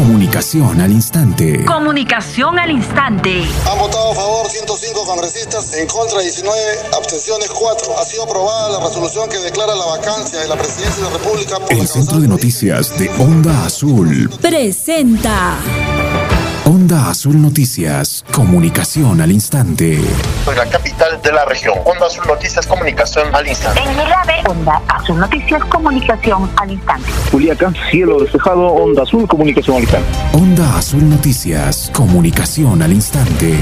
Comunicación al instante. Comunicación al instante. Han votado a favor 105 congresistas, en contra 19, abstenciones 4. Ha sido aprobada la resolución que declara la vacancia de la presidencia de la República por El Centro de Noticias de Onda Azul presenta. Onda Azul Noticias, comunicación al instante. Soy la capital de la región. Onda Azul Noticias, comunicación al instante. En Milave, Onda Azul Noticias, comunicación al instante. Juliaca, cielo despejado, Onda Azul, comunicación al instante. Onda Azul Noticias, comunicación al instante.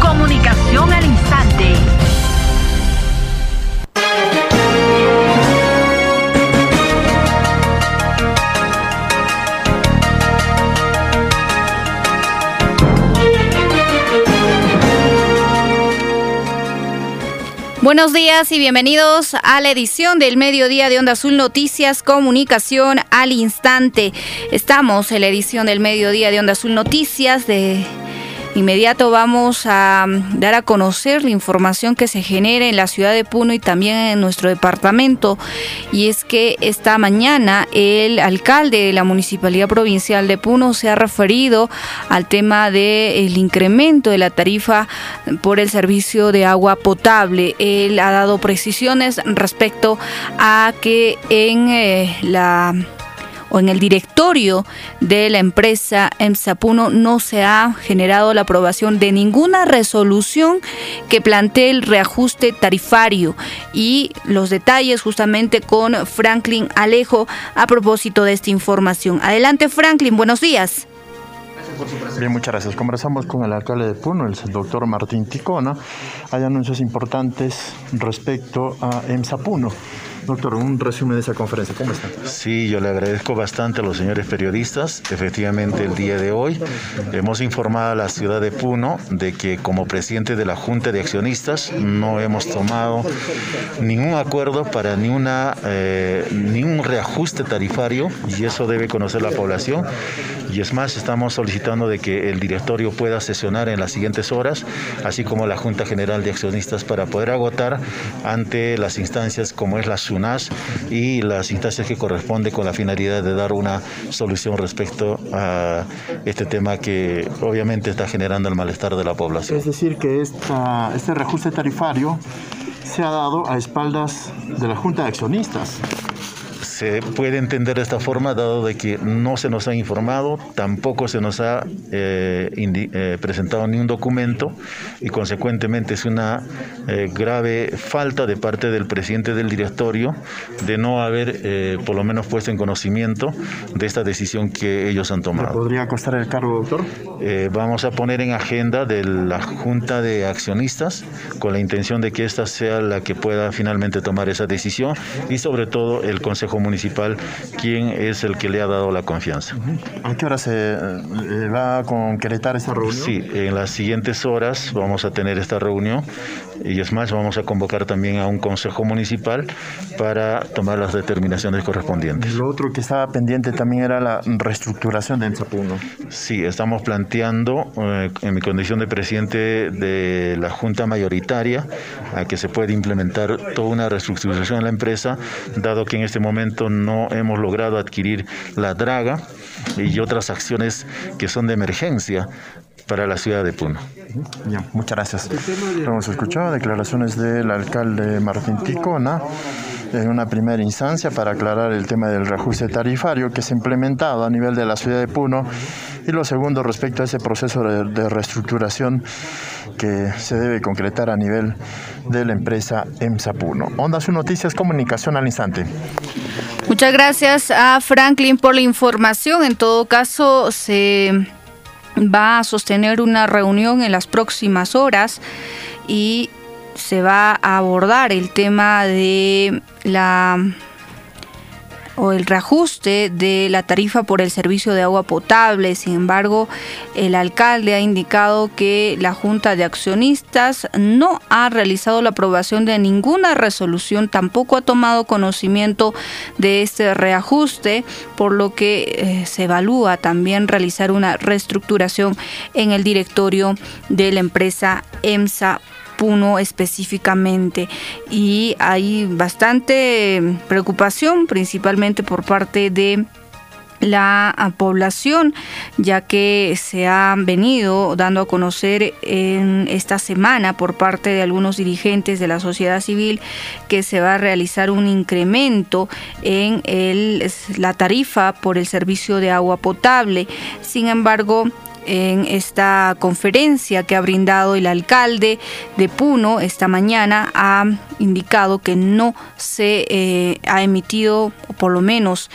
Comunicación al instante. Buenos días y bienvenidos a la edición del mediodía de Onda Azul Noticias Comunicación al Instante. Estamos en la edición del mediodía de Onda Azul Noticias de Inmediato vamos a mm, dar a conocer la información que se genera en la ciudad de Puno y también en nuestro departamento. Y es que esta mañana el alcalde de la Municipalidad Provincial de Puno se ha referido al tema del incremento de la tarifa por el servicio de agua potable. Él ha dado precisiones respecto a que en eh, la o en el directorio de la empresa EMSA Puno no se ha generado la aprobación de ninguna resolución que plantee el reajuste tarifario y los detalles justamente con Franklin Alejo a propósito de esta información. Adelante Franklin, buenos días. Bien, muchas gracias. Conversamos con el alcalde de Puno, el doctor Martín Ticona. Hay anuncios importantes respecto a EMSA Puno. Doctor, un resumen de esa conferencia, ¿cómo está? Sí, yo le agradezco bastante a los señores periodistas. Efectivamente, el día de hoy hemos informado a la ciudad de Puno de que como presidente de la Junta de Accionistas no hemos tomado ningún acuerdo para ni, una, eh, ni un reajuste tarifario y eso debe conocer la población. Y es más, estamos solicitando de que el directorio pueda sesionar en las siguientes horas, así como la Junta General de Accionistas para poder agotar ante las instancias como es la Y las instancias que corresponde con la finalidad de dar una solución respecto a este tema que obviamente está generando el malestar de la población. Es decir, que este reajuste tarifario se ha dado a espaldas de la Junta de Accionistas se puede entender de esta forma, dado de que no se nos ha informado, tampoco se nos ha eh, eh, presentado ni un documento y consecuentemente es una eh, grave falta de parte del presidente del directorio de no haber por lo menos puesto en conocimiento de esta decisión que ellos han tomado. ¿Podría costar el cargo, doctor? vamos a poner en agenda de la Junta de Accionistas con la intención de que esta sea la que pueda finalmente tomar esa decisión y sobre todo el Consejo Municipal municipal quién es el que le ha dado la confianza. ¿A qué hora se eh, va a concretar esta reunión? Sí, en las siguientes horas vamos a tener esta reunión y es más, vamos a convocar también a un consejo municipal para tomar las determinaciones correspondientes. Lo otro que estaba pendiente también era la reestructuración de Enzapuno. Sí, estamos planteando eh, en mi condición de presidente de la Junta Mayoritaria a que se pueda implementar toda una reestructuración en la empresa, dado que en este momento no hemos logrado adquirir la draga y otras acciones que son de emergencia para la ciudad de Puno. muchas gracias. Hemos escuchado declaraciones del alcalde Martín Ticona en una primera instancia para aclarar el tema del reajuste tarifario que se ha implementado a nivel de la ciudad de Puno y lo segundo respecto a ese proceso de, reestructuración que se debe concretar a nivel de la empresa EMSA Puno. Onda Su Noticias, comunicación al instante. Muchas gracias a Franklin por la información. En todo caso, se va a sostener una reunión en las próximas horas y se va a abordar el tema de la o el reajuste de la tarifa por el servicio de agua potable. Sin embargo, el alcalde ha indicado que la Junta de Accionistas no ha realizado la aprobación de ninguna resolución, tampoco ha tomado conocimiento de este reajuste, por lo que eh, se evalúa también realizar una reestructuración en el directorio de la empresa EMSA Puno específicamente y hay bastante preocupación principalmente por parte de la población, ya que se ha venido dando a conocer en esta semana por parte de algunos dirigentes de la sociedad civil que se va a realizar un incremento en el, la tarifa por el servicio de agua potable. Sin embargo, en esta conferencia que ha brindado el alcalde de Puno esta mañana ha indicado que no se eh, ha emitido, o por lo menos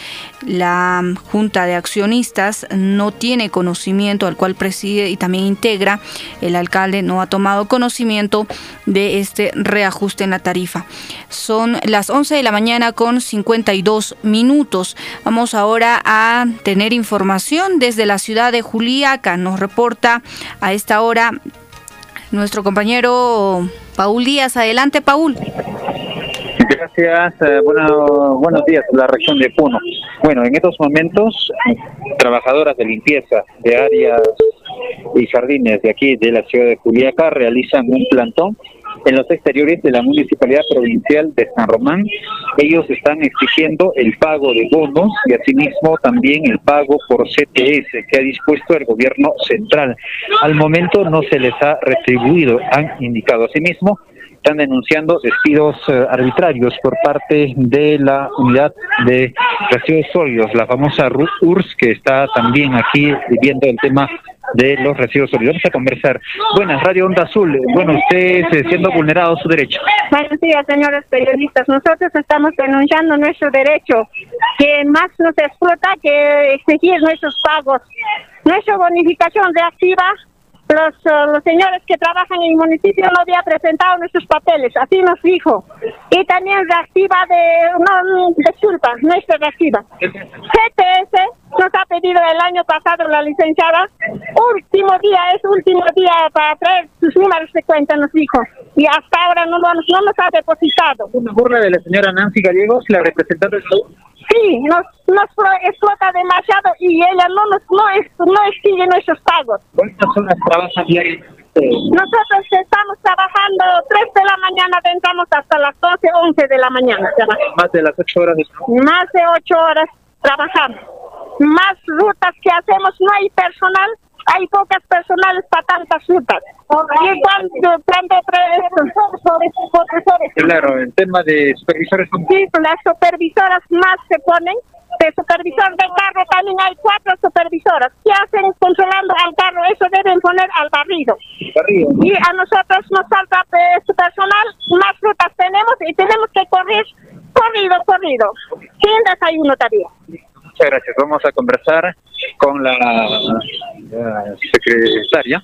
la Junta de Accionistas no tiene conocimiento, al cual preside y también integra el alcalde, no ha tomado conocimiento de este reajuste en la tarifa. Son las 11 de la mañana con 52 minutos. Vamos ahora a tener información desde la ciudad de Juliaca. Nos reporta a esta hora nuestro compañero Paul Díaz. Adelante, Paul. Gracias, eh, buenos días, la región de Puno. Bueno, en estos momentos, trabajadoras de limpieza de áreas y jardines de aquí de la ciudad de Juliaca realizan un plantón en los exteriores de la Municipalidad Provincial de San Román. Ellos están exigiendo el pago de bonos y asimismo también el pago por CTS que ha dispuesto el gobierno central. Al momento no se les ha retribuido, han indicado asimismo están denunciando despidos eh, arbitrarios por parte de la unidad de residuos sólidos, la famosa URSS, que está también aquí viendo el tema de los residuos sólidos. Vamos a conversar. Buenas, Radio Onda Azul. Bueno, usted eh, siendo vulnerado su derecho. Buenos días, señores periodistas. Nosotros estamos denunciando nuestro derecho, que más nos explota que exigir nuestros pagos. Nuestra bonificación reactiva los, uh, los señores que trabajan en el municipio no había presentado nuestros papeles, así nos dijo. Y también reactiva de, no, disculpa, no es reactiva. GTS nos ha pedido el año pasado la licenciada, último día, es último día para traer sus números de cuenta, nos dijo. Y hasta ahora no, no, no nos ha depositado. Una burla de la señora Nancy Gallegos, la representante de Sí, nos, nos explota demasiado y ella no nos no, es, no sigue nuestros pagos. ¿Cuántas horas trabajan diariamente? Nosotros estamos trabajando 3 de la mañana, entramos hasta las 12, 11 de la mañana. Más de las 8 horas. Más de 8 horas trabajamos. Más rutas que hacemos, no hay personal hay pocas personales para tantas rutas. ¿Y cuánto, cuánto profesores? Claro, el tema de supervisores. Sí, las supervisoras más se ponen. De supervisor del carro también hay cuatro supervisoras. ¿Qué hacen controlando al carro? Eso deben poner al barrido. Y a nosotros nos falta su personal, más rutas tenemos y tenemos que correr corrido, corrido. Sin desayuno todavía. Muchas gracias. Vamos a conversar con la, secretaria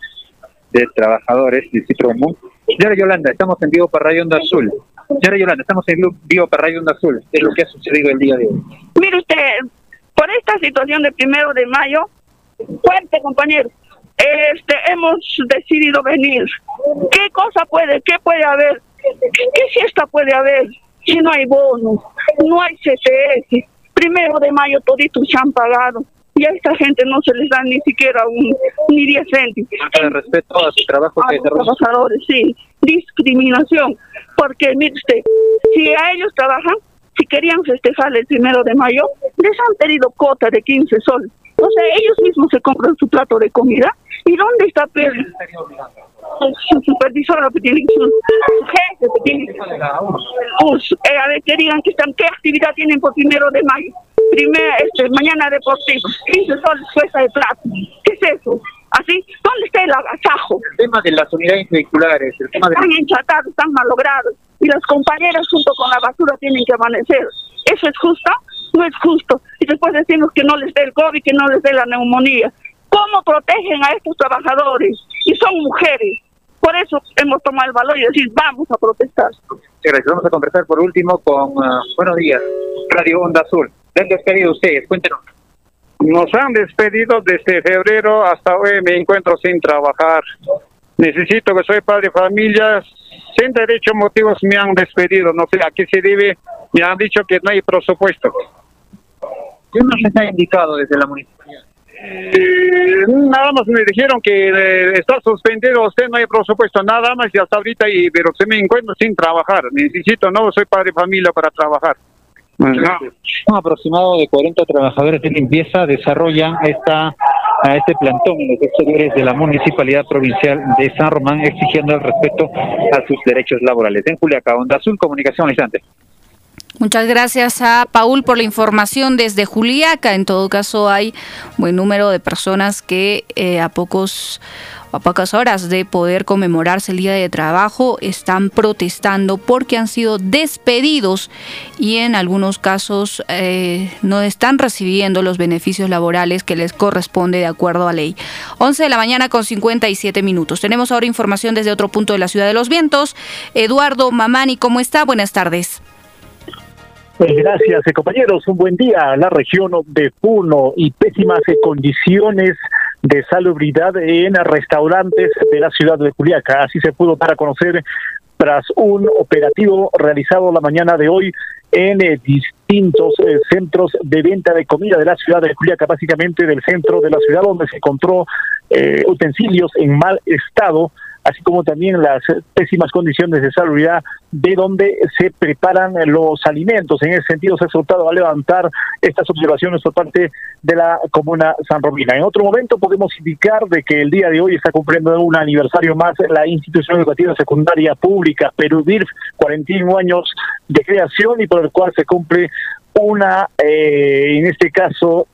de Trabajadores del Común. Señora Yolanda, estamos en vivo para Radio Onda Azul. Señora Yolanda, estamos en vivo para Radio Onda Azul. Es lo que ha sucedido el día de hoy. Mire usted, por esta situación de primero de mayo, fuerte compañero, este, hemos decidido venir. ¿Qué cosa puede, qué puede haber? ¿Qué fiesta puede haber si no hay bono, no hay CTS? Primero de mayo toditos se han pagado y a esta gente no se les da ni siquiera un, ni 10 céntimos. De respeto a su trabajo a los trabajadores, sí. Discriminación. Porque, mire usted, si a ellos trabajan, si querían festejar el primero de mayo, les han pedido cota de 15 sol. O sea, ellos mismos se compran su plato de comida. ¿Y dónde está Pedro? Su supervisor, que tiene su, jefe, que tiene. Pues, eh, a ver, que digan que están, qué actividad tienen por primero de mayo primer, este, mañana deportivo, 15 soles cuesta de plato. ¿Qué es eso? ¿Así? ¿Dónde está el agasajo? El tema de las unidades vehiculares, el tema Están enchatados, están malogrados, y los compañeros junto con la basura tienen que amanecer. ¿Eso es justo? No es justo. Y después decimos que no les dé el COVID, que no les dé la neumonía. ¿Cómo protegen a estos trabajadores? Y son mujeres. Por eso hemos tomado el valor y decir, vamos a protestar. Gracias. Vamos a conversar por último con, uh, buenos días, Radio Onda Azul. ¿Le han despedido ustedes? Cuéntenos. Nos han despedido desde febrero hasta hoy me encuentro sin trabajar. Necesito que soy padre de familia. Sin derecho motivos me han despedido. No sé a qué se debe. Me han dicho que no hay presupuesto. ¿Qué nos ha indicado desde la municipalidad? Eh, nada más me dijeron que eh, está suspendido usted, no hay presupuesto, nada más y hasta ahorita, y, pero se me encuentro sin trabajar. Necesito, no soy padre de familia para trabajar Un aproximado de 40 trabajadores de limpieza desarrollan esta a este plantón en los exteriores de la Municipalidad Provincial de San Román exigiendo el respeto a sus derechos laborales. En Juliaca, Onda Azul, comunicación al instante. Muchas gracias a Paul por la información desde Juliaca. En todo caso, hay buen número de personas que eh, a pocos a pocas horas de poder conmemorarse el Día de Trabajo están protestando porque han sido despedidos y en algunos casos eh, no están recibiendo los beneficios laborales que les corresponde de acuerdo a ley. 11 de la mañana con 57 minutos. Tenemos ahora información desde otro punto de la Ciudad de los Vientos. Eduardo Mamani, ¿cómo está? Buenas tardes. Pues gracias, eh, compañeros. Un buen día. La región de Puno y pésimas eh, condiciones de salubridad en restaurantes de la ciudad de Juliaca. Así se pudo dar a conocer tras un operativo realizado la mañana de hoy en eh, distintos centros de venta de comida de la ciudad de Juliaca, básicamente del centro de la ciudad donde se encontró utensilios en mal estado así como también las pésimas condiciones de salubridad de donde se preparan los alimentos. En ese sentido, se ha soltado a levantar estas observaciones por parte de la comuna San Romina. En otro momento podemos indicar de que el día de hoy está cumpliendo un aniversario más la institución educativa secundaria pública Perú-DIRF, 41 años de creación y por el cual se cumple una, eh, en este caso,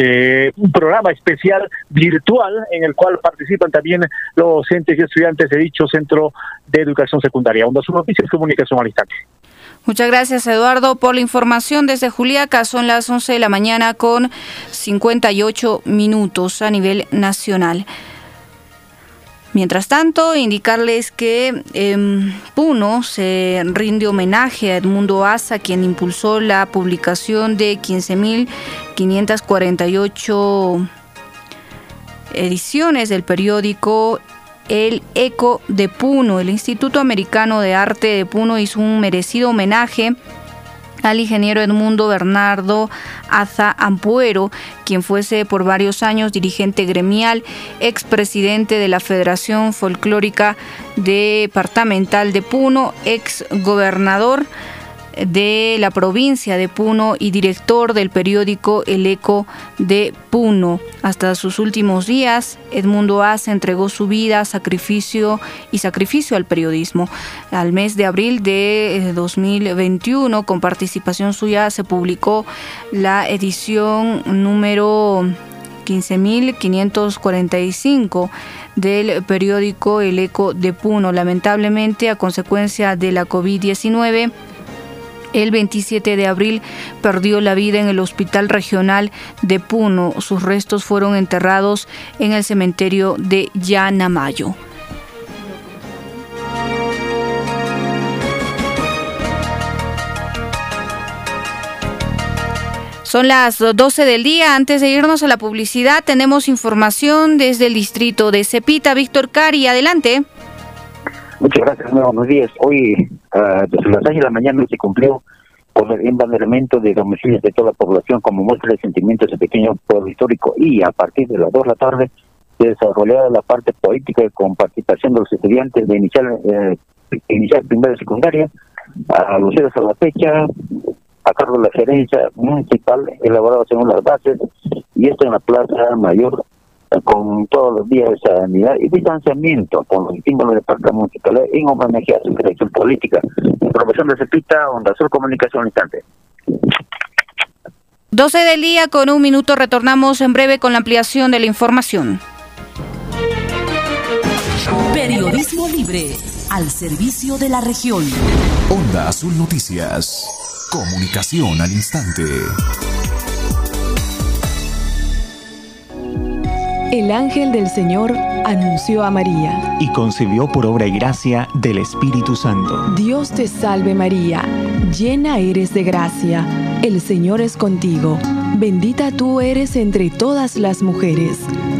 eh, un programa especial virtual en el cual participan también los docentes y estudiantes de dicho centro de educación secundaria. Onda Sur Noticias, Comunicación al Instante. Muchas gracias, Eduardo, por la información desde Juliaca. Son las 11 de la mañana con 58 minutos a nivel nacional. Mientras tanto, indicarles que en Puno se rinde homenaje a Edmundo Asa, quien impulsó la publicación de 15.548 ediciones del periódico El Eco de Puno. El Instituto Americano de Arte de Puno hizo un merecido homenaje al ingeniero Edmundo Bernardo Aza Ampuero, quien fuese por varios años dirigente gremial, expresidente de la Federación Folclórica Departamental de Puno, ex gobernador de la provincia de Puno y director del periódico El Eco de Puno. Hasta sus últimos días, Edmundo Asa entregó su vida, sacrificio y sacrificio al periodismo. Al mes de abril de 2021, eh, con participación suya, se publicó la edición número 15.545 del periódico El Eco de Puno. Lamentablemente, a consecuencia de la COVID-19, el 27 de abril perdió la vida en el Hospital Regional de Puno. Sus restos fueron enterrados en el cementerio de Yanamayo. Son las 12 del día. Antes de irnos a la publicidad, tenemos información desde el distrito de Cepita. Víctor Cari, adelante. Muchas gracias, buenos días. Hoy, uh, desde las 6 de la mañana, se cumplió con el embanderamiento de domicilios de toda la población como muestra de sentimientos de pequeño pueblo histórico y a partir de las 2 de la tarde se desarrolló la parte política con participación de los estudiantes de inicial, eh, inicial primera y secundaria, a Lucero fecha a cargo de la gerencia municipal elaborada según las bases y esto en la Plaza Mayor con todos los días de sanidad y distanciamiento con los símbolos de parque municipal en homenaje a su dirección política. Información de Cepita, Onda Sur Comunicación Instante. 12 del día con un minuto retornamos en breve con la ampliación de la información. Periodismo libre al servicio de la región. Onda Azul Noticias. Comunicación al instante. El ángel del Señor anunció a María. Y concibió por obra y gracia del Espíritu Santo. Dios te salve María, llena eres de gracia, el Señor es contigo. Bendita tú eres entre todas las mujeres,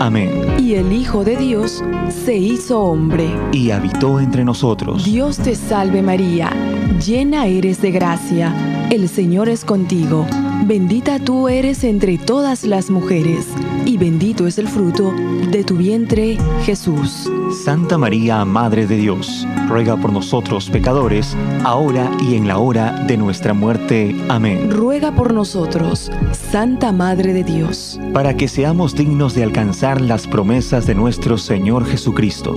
Amén. Y el Hijo de Dios se hizo hombre. Y habitó entre nosotros. Dios te salve María, llena eres de gracia, el Señor es contigo. Bendita tú eres entre todas las mujeres, y bendito es el fruto de tu vientre, Jesús. Santa María, Madre de Dios, ruega por nosotros pecadores, ahora y en la hora de nuestra muerte. Amén. Ruega por nosotros, Santa Madre de Dios. Para que seamos dignos de alcanzar las promesas de nuestro Señor Jesucristo.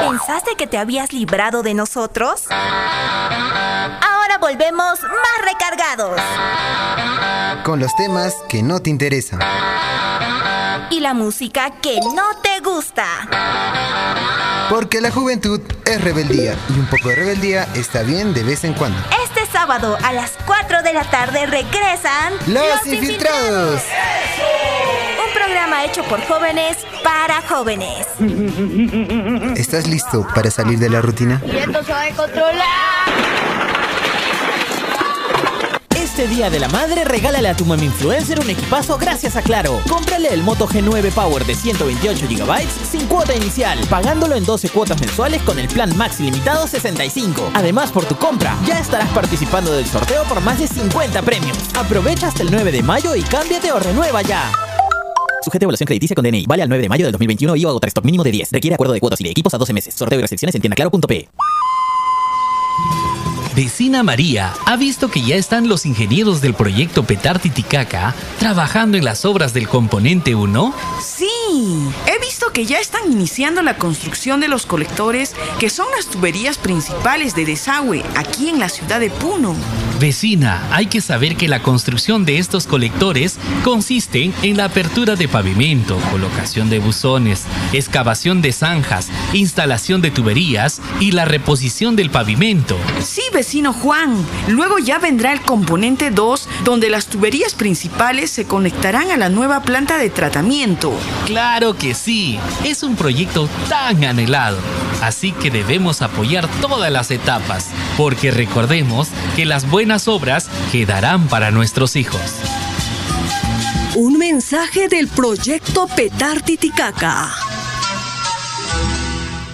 ¿Pensaste que te habías librado de nosotros? Ahora volvemos más recargados. Con los temas que no te interesan. Y la música que no te gusta. Porque la juventud es rebeldía y un poco de rebeldía está bien de vez en cuando. Este sábado a las 4 de la tarde regresan Los, infiltrados. Un programa hecho por jóvenes para jóvenes. ¿Estás listo para salir de la rutina? Y esto se va a controlar. Este Día de la Madre, regálale a tu mami influencer un equipazo gracias a Claro. Cómprale el Moto G9 Power de 128 GB sin cuota inicial, pagándolo en 12 cuotas mensuales con el plan Max limitado 65. Además, por tu compra, ya estarás participando del sorteo por más de 50 premios. Aprovecha hasta el 9 de mayo y cámbiate o renueva ya. Sujete a evaluación crediticia con DNI. Vale al 9 de mayo del 2021 y o stock mínimo de 10. Requiere acuerdo de cuotas y de equipos a 12 meses. Sorteo y restricciones en tiendaclaro.p. Vecina María ha visto que ya están los ingenieros del proyecto Petar Titicaca trabajando en las obras del componente 1. Sí, he visto que ya están iniciando la construcción de los colectores que son las tuberías principales de desagüe aquí en la ciudad de Puno. Vecina, hay que saber que la construcción de estos colectores consiste en la apertura de pavimento, colocación de buzones, excavación de zanjas, instalación de tuberías y la reposición del pavimento. Sí, vecino Juan. Luego ya vendrá el componente 2, donde las tuberías principales se conectarán a la nueva planta de tratamiento. Claro que sí, es un proyecto tan anhelado. Así que debemos apoyar todas las etapas, porque recordemos que las buenas obras quedarán para nuestros hijos. Un mensaje del proyecto Petar Titicaca.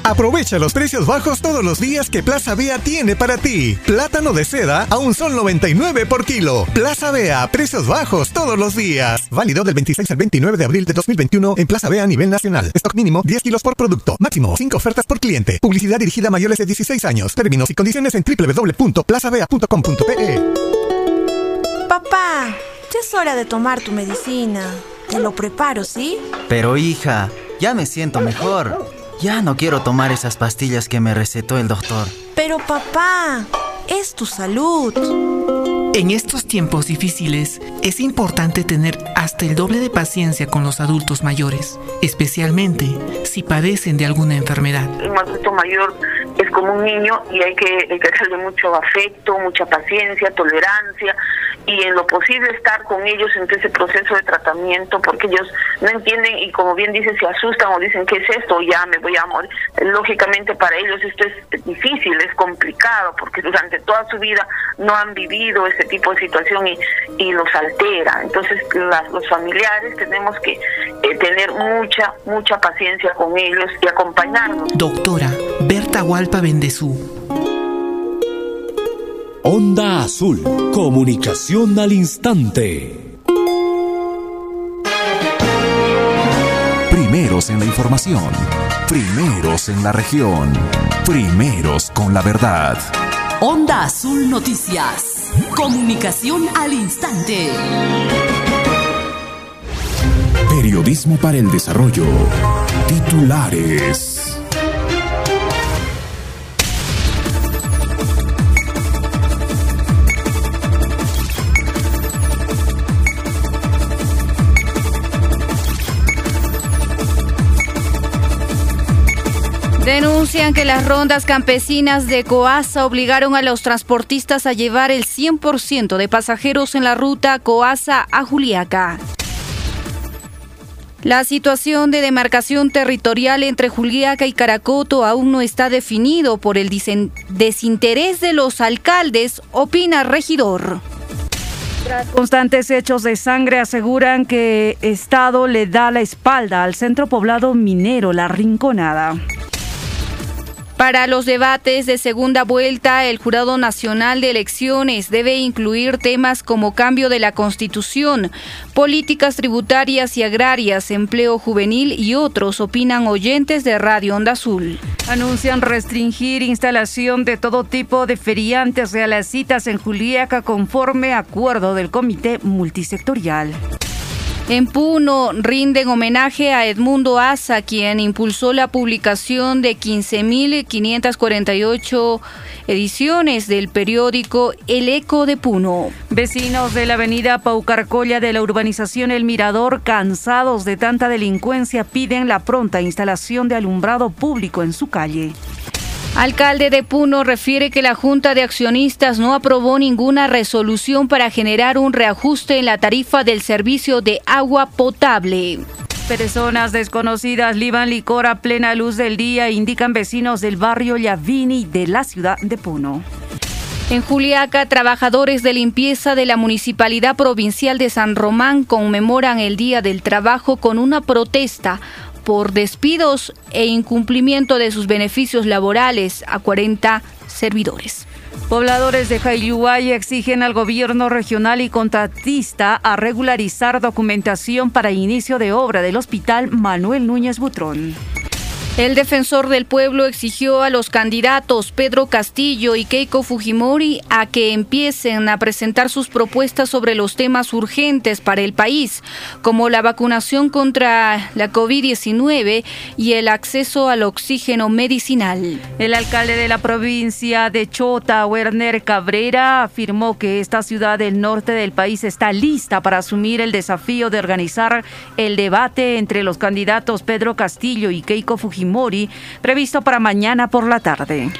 Aprovecha los precios bajos todos los días que Plaza Bea tiene para ti. Plátano de seda a un sol 99 por kilo. Plaza Bea, precios bajos todos los días. Válido del 26 al 29 de abril de 2021 en Plaza Bea a nivel nacional. Stock mínimo 10 kilos por producto. Máximo 5 ofertas por cliente. Publicidad dirigida a mayores de 16 años. Términos y condiciones en www.plazabea.com.pe. Papá, ya es hora de tomar tu medicina. Te lo preparo, ¿sí? Pero hija, ya me siento mejor. Ya no quiero tomar esas pastillas que me recetó el doctor. Pero papá, es tu salud. En estos tiempos difíciles es importante tener hasta el doble de paciencia con los adultos mayores, especialmente si padecen de alguna enfermedad. Un adulto mayor como un niño y hay que ejercerle mucho afecto, mucha paciencia, tolerancia y en lo posible estar con ellos en ese proceso de tratamiento porque ellos no entienden y como bien dicen se asustan o dicen qué es esto ya me voy a morir lógicamente para ellos esto es difícil es complicado porque durante toda su vida no han vivido ese tipo de situación y, y los altera. Entonces los familiares tenemos que eh, tener mucha mucha paciencia con ellos y acompañarlos. Doctora Berta Hualpa Bendezú Onda Azul, comunicación al instante. Primeros en la información, primeros en la región, primeros con la verdad. Onda Azul Noticias, comunicación al instante. Periodismo para el desarrollo. Titulares. Denuncian que las rondas campesinas de Coasa obligaron a los transportistas a llevar el 100% de pasajeros en la ruta Coasa a Juliaca. La situación de demarcación territorial entre Juliaca y Caracoto aún no está definido por el desinterés de los alcaldes, opina regidor. Constantes hechos de sangre aseguran que Estado le da la espalda al centro poblado minero La Rinconada. Para los debates de segunda vuelta, el Jurado Nacional de Elecciones debe incluir temas como cambio de la Constitución, políticas tributarias y agrarias, empleo juvenil y otros, opinan oyentes de Radio Onda Azul. Anuncian restringir instalación de todo tipo de feriantes a las citas en Juliaca conforme acuerdo del Comité Multisectorial. En Puno rinden homenaje a Edmundo Asa, quien impulsó la publicación de 15.548 ediciones del periódico El Eco de Puno. Vecinos de la avenida Paucarcolla de la urbanización El Mirador, cansados de tanta delincuencia, piden la pronta instalación de alumbrado público en su calle. Alcalde de Puno refiere que la Junta de Accionistas no aprobó ninguna resolución para generar un reajuste en la tarifa del servicio de agua potable. Personas desconocidas liban licor a plena luz del día, indican vecinos del barrio Llavini de la ciudad de Puno. En Juliaca, trabajadores de limpieza de la Municipalidad Provincial de San Román conmemoran el Día del Trabajo con una protesta por despidos e incumplimiento de sus beneficios laborales a 40 servidores. Pobladores de Jayuay exigen al gobierno regional y contratista a regularizar documentación para inicio de obra del Hospital Manuel Núñez Butrón. El defensor del pueblo exigió a los candidatos Pedro Castillo y Keiko Fujimori a que empiecen a presentar sus propuestas sobre los temas urgentes para el país, como la vacunación contra la COVID-19 y el acceso al oxígeno medicinal. El alcalde de la provincia de Chota, Werner Cabrera, afirmó que esta ciudad del norte del país está lista para asumir el desafío de organizar el debate entre los candidatos Pedro Castillo y Keiko Fujimori Mori, previsto para mañana por la tarde.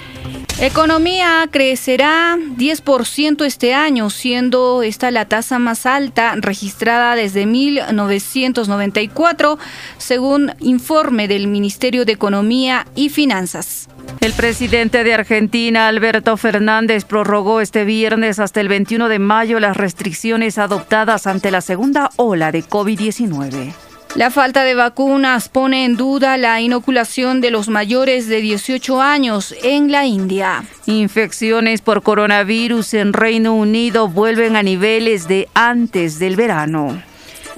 Economía crecerá 10% este año, siendo esta la tasa más alta registrada desde 1994, según informe del Ministerio de Economía y Finanzas. El presidente de Argentina, Alberto Fernández, prorrogó este viernes hasta el 21 de mayo las restricciones adoptadas ante la segunda ola de COVID-19. La falta de vacunas pone en duda la inoculación de los mayores de 18 años en la India. Infecciones por coronavirus en Reino Unido vuelven a niveles de antes del verano.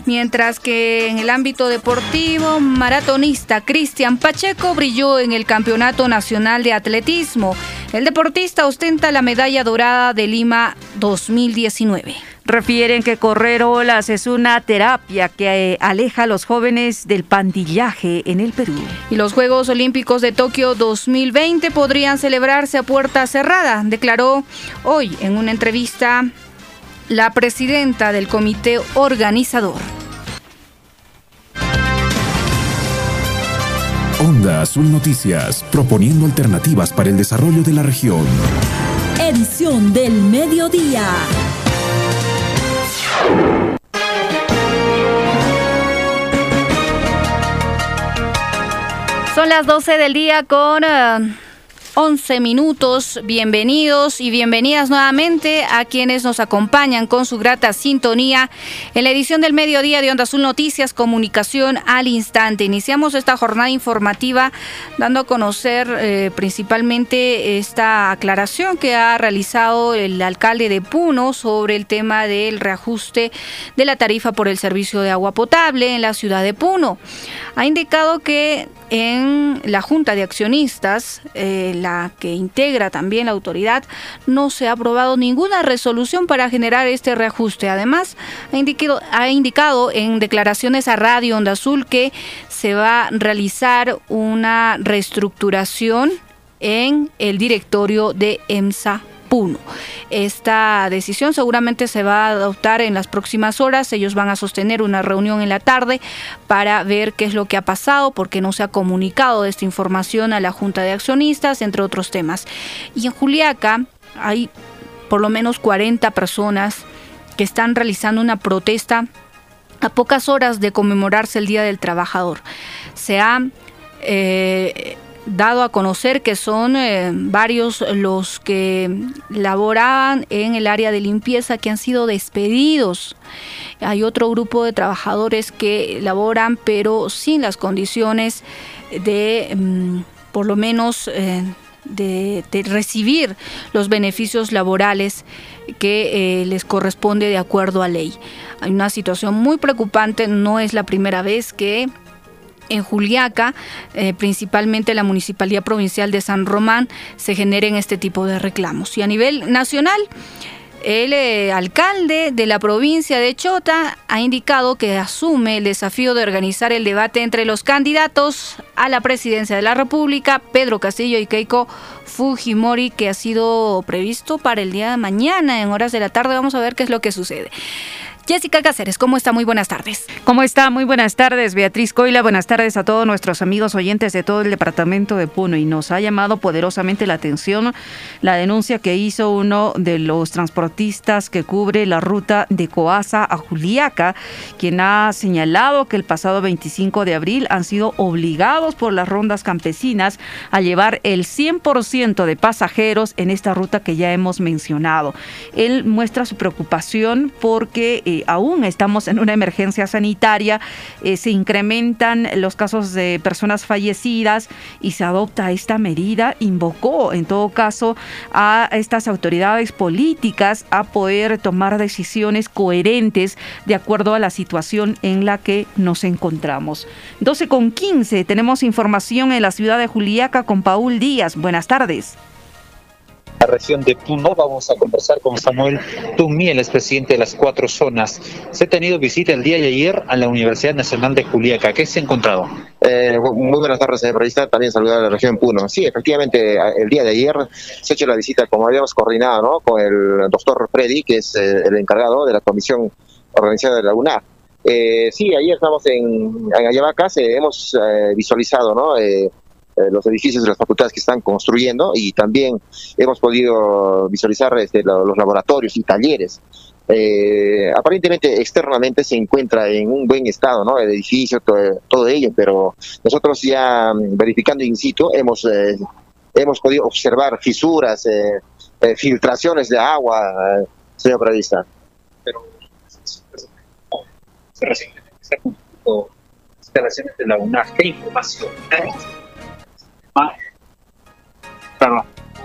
Mientras que en el ámbito deportivo, maratonista Cristian Pacheco brilló en el Campeonato Nacional de Atletismo. El deportista ostenta la medalla dorada de Lima 2019. Refieren que correr olas es una terapia que eh, aleja a los jóvenes del pandillaje en el Perú. Y los Juegos Olímpicos de Tokio 2020 podrían celebrarse a puerta cerrada, declaró hoy en una entrevista la presidenta del comité organizador. Onda Azul Noticias, proponiendo alternativas para el desarrollo de la región. Edición del mediodía. Son las 12 del día con... Eh, 11 minutos. Bienvenidos y bienvenidas nuevamente a quienes nos acompañan con su grata sintonía en la edición del mediodía de Onda Azul Noticias, Comunicación al Instante. Iniciamos esta jornada informativa dando a conocer eh, principalmente esta aclaración que ha realizado el alcalde de Puno sobre el tema del reajuste de la tarifa por el servicio de agua potable en la ciudad de Puno. Ha indicado que en la Junta de Accionistas, eh, la que integra también la autoridad, no se ha aprobado ninguna resolución para generar este reajuste. Además, ha indicado, ha indicado en declaraciones a Radio Onda Azul que se va a realizar una reestructuración en el directorio de EMSA Puno. Esta decisión seguramente se va a adoptar en las próximas horas. Ellos van a sostener una reunión en la tarde para ver qué es lo que ha pasado, porque no se ha comunicado esta información a la Junta de Accionistas, entre otros temas. Y en Juliaca hay por lo menos 40 personas que están realizando una protesta a pocas horas de conmemorarse el Día del Trabajador. Se ha eh, dado a conocer que son eh, varios los que laboraban en el área de limpieza que han sido despedidos. Hay otro grupo de trabajadores que laboran pero sin las condiciones de, mm, por lo menos, eh, de, recibir los beneficios laborales que les corresponde de acuerdo a ley. Hay una situación muy preocupante, no es la primera vez que en Juliaca, eh, principalmente la Municipalidad Provincial de San Román, se generen este tipo de reclamos. Y a nivel nacional, el eh, alcalde de la provincia de Chota ha indicado que asume el desafío de organizar el debate entre los candidatos a la presidencia de la República, Pedro Castillo y Keiko Fujimori, que ha sido previsto para el día de mañana en horas de la tarde. Vamos a ver qué es lo que sucede. Jessica Cáceres, ¿cómo está? Muy buenas tardes. ¿Cómo está? Muy buenas tardes, Beatriz Coila. Buenas tardes a todos nuestros amigos oyentes de todo el departamento de Puno. Y nos ha llamado poderosamente la atención la denuncia que hizo uno de los transportistas que cubre la ruta de Coasa a Juliaca, quien ha señalado que el pasado 25 de abril han sido obligados por las rondas campesinas a llevar el 100% de pasajeros en esta ruta que ya hemos mencionado. Él muestra su preocupación porque eh, aún estamos en una emergencia sanitaria, eh, se incrementan los casos de personas fallecidas y se adopta esta medida, invocó en todo caso a estas autoridades políticas a poder tomar decisiones coherentes de acuerdo a la situación en la que nos encontramos. 12 con 15, tenemos información en la ciudad de Juliaca con Paul Díaz. Buenas tardes la región de Puno. Vamos a conversar con Samuel Tumiel, es presidente de las cuatro zonas. Se ha tenido visita el día de ayer a la Universidad Nacional de Juliaca. ¿Qué se ha encontrado? Eh, muy buenas tardes, señor periodista. También saludar a la región de Puno. Sí, efectivamente, el día de ayer se ha hecho la visita, como habíamos coordinado, ¿no? con el doctor Freddy, que es eh, el encargado de la comisión organizada de la UNA. Eh, sí, ayer estamos en, en Ayabaca, hemos visualizado ¿no? Eh, los edificios de las facultades que están construyendo y también hemos podido visualizar este, los laboratorios y talleres. Eh, aparentemente externamente se encuentra en un buen estado, ¿no? El edificio, todo, ello, pero nosotros ya mm, verificando in situ hemos, eh, hemos podido observar fisuras, filtraciones de agua, señor periodista. Pero se instalaciones de la UNAF, ¿qué información?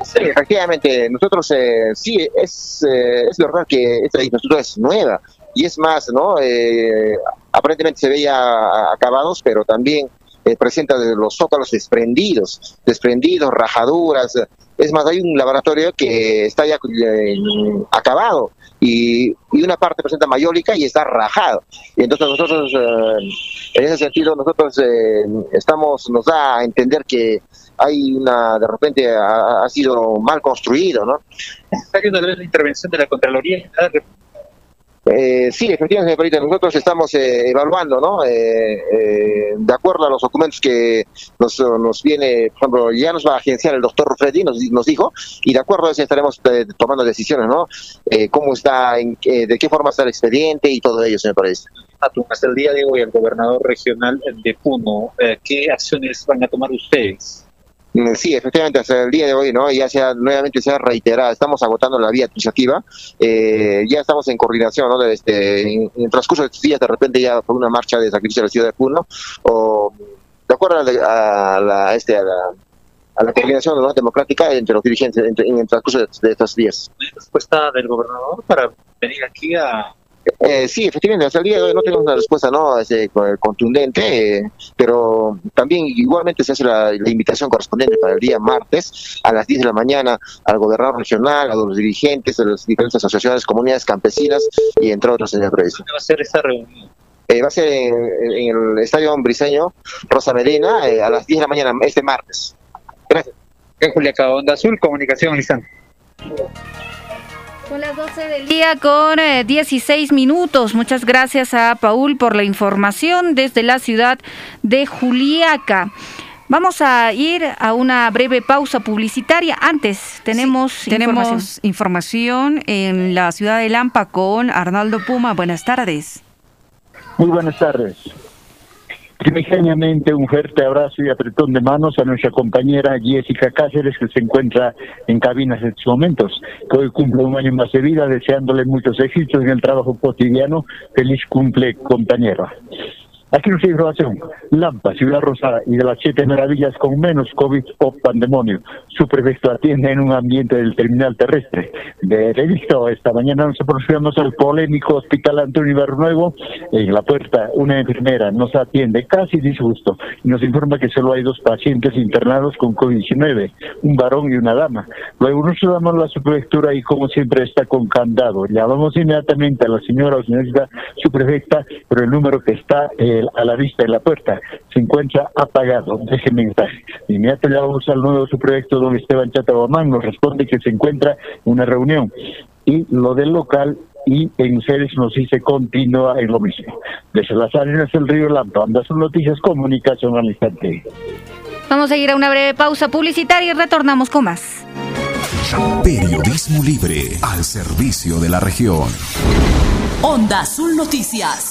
Sí, efectivamente, nosotros eh, sí, es, eh, es verdad que esta infraestructura es nueva y es más, ¿no? Eh, aparentemente se veía acabados, pero también eh, presenta los zócalos desprendidos, desprendidos, rajaduras. Es más, hay un laboratorio que está ya acabado y, una parte presenta mayólica y está rajado. Y entonces nosotros, en ese sentido, nosotros estamos, nos da a entender que hay una, de repente ha, sido mal construido, ¿no? ¿Es necesario intervención de la Contraloría eh, sí, efectivamente, nosotros estamos eh, evaluando, ¿no? Eh, eh, de acuerdo a los documentos que nos, nos viene, por ejemplo, ya nos va a agenciar el doctor Freddy, nos, nos dijo, y de acuerdo a eso estaremos tomando decisiones, ¿no? cómo está, de qué forma está el expediente y todo ello, señor Pérez. Hasta el día de hoy, el gobernador regional de Puno, ¿qué acciones van a tomar ustedes? Sí, efectivamente, hasta el día de hoy, ¿no? Ya sea nuevamente sea reiterada, estamos agotando la vía administrativa, eh, ya estamos en coordinación, ¿no? este, en, el transcurso de estos días, de repente ya por una marcha de sacrificio de la ciudad de Puno, o de acuerdo a la, este, a la, a la coordinación democrática entre los dirigentes en, el transcurso de, de estos días. respuesta del gobernador para venir aquí a eh, sí, efectivamente, hasta el día de hoy no tenemos una respuesta no este, contundente, eh, pero también igualmente se hace la, invitación correspondiente para el día martes a las 10 de la mañana al gobernador regional, a los dirigentes de las diferentes asociaciones, comunidades campesinas y entre otros en el ¿Dónde va a ser esta reunión? Eh, va a ser en, el Estadio Briseño Rosa Medina a las 10 de la mañana este martes. Gracias. Julia Onda Azul, Comunicación Lizán. Son las 12 del día con 16 eh, minutos. Muchas gracias a Paul por la información desde la ciudad de Juliaca. Vamos a ir a una breve pausa publicitaria. Antes tenemos, tenemos información. en la ciudad de Lampa con Arnaldo Puma. Buenas tardes. Muy buenas tardes. Primigeniamente un fuerte abrazo y apretón de manos a nuestra compañera Jessica Cáceres que se encuentra en cabinas en estos momentos, que hoy cumple un año más de vida, deseándole muchos éxitos en el trabajo cotidiano. Feliz cumple, compañera. Aquí nuestra información. Lampa, Ciudad Rosada y de las siete maravillas con menos COVID o pandemonio. Su prefecto atiende en un ambiente del terminal terrestre. De revisto, esta mañana nos aproximamos al polémico Hospital Antonio Nuevo. En la puerta, una enfermera nos atiende casi disgusto y nos informa que solo hay dos pacientes internados con COVID-19, un varón y una dama. Luego nos damos la subprefectura y como siempre está con candado. Llamamos inmediatamente a la señora o señorita subprefecta, pero el número que está... Eh, a la vista de la puerta se encuentra apagado. Deje mensaje. Inmediatamente al nuevo su proyecto don Esteban Chatabamán nos responde que se encuentra en una reunión. Y lo del local y en seres nos dice continúa en lo mismo. Desde las arenas del río Lampa, anda sus noticias, comunicación al instante. Vamos a ir a una breve pausa publicitaria y retornamos con más. Periodismo libre al servicio de la región. Onda Azul Noticias.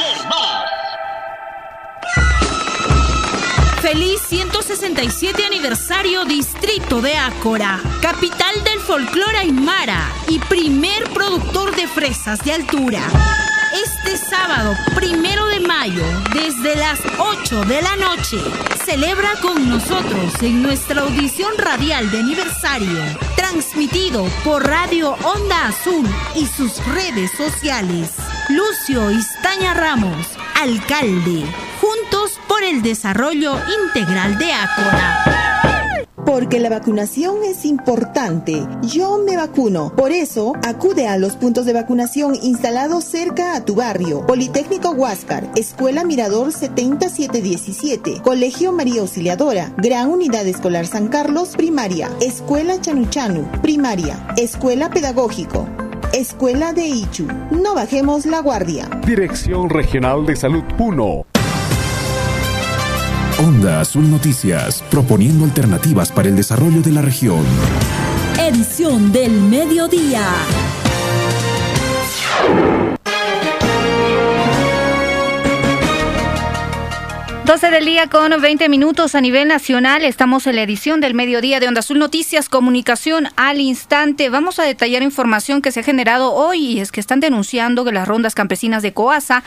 Feliz 167 aniversario Distrito de Ácora, capital del folclore aymara y primer productor de fresas de altura. Este sábado, primero de mayo, desde las 8 de la noche, celebra con nosotros en nuestra audición radial de aniversario, transmitido por Radio Onda Azul y sus redes sociales. Lucio Istaña Ramos, alcalde Juntos por el Desarrollo Integral de Ácora. Porque la vacunación es importante. Yo me vacuno. Por eso, acude a los puntos de vacunación instalados cerca a tu barrio. Politécnico Huáscar, Escuela Mirador 7717, Colegio María Auxiliadora, Gran Unidad Escolar San Carlos, Primaria, Escuela Chanuchanu, Primaria, Escuela Pedagógico, Escuela de Ichu. No bajemos la guardia. Dirección Regional de Salud Puno. Onda Azul Noticias, proponiendo alternativas para el desarrollo de la región. Edición del mediodía. 12 del día con 20 minutos a nivel nacional. Estamos en la edición del mediodía de Onda Azul Noticias, comunicación al instante. Vamos a detallar información que se ha generado hoy y es que están denunciando que las rondas campesinas de Coasa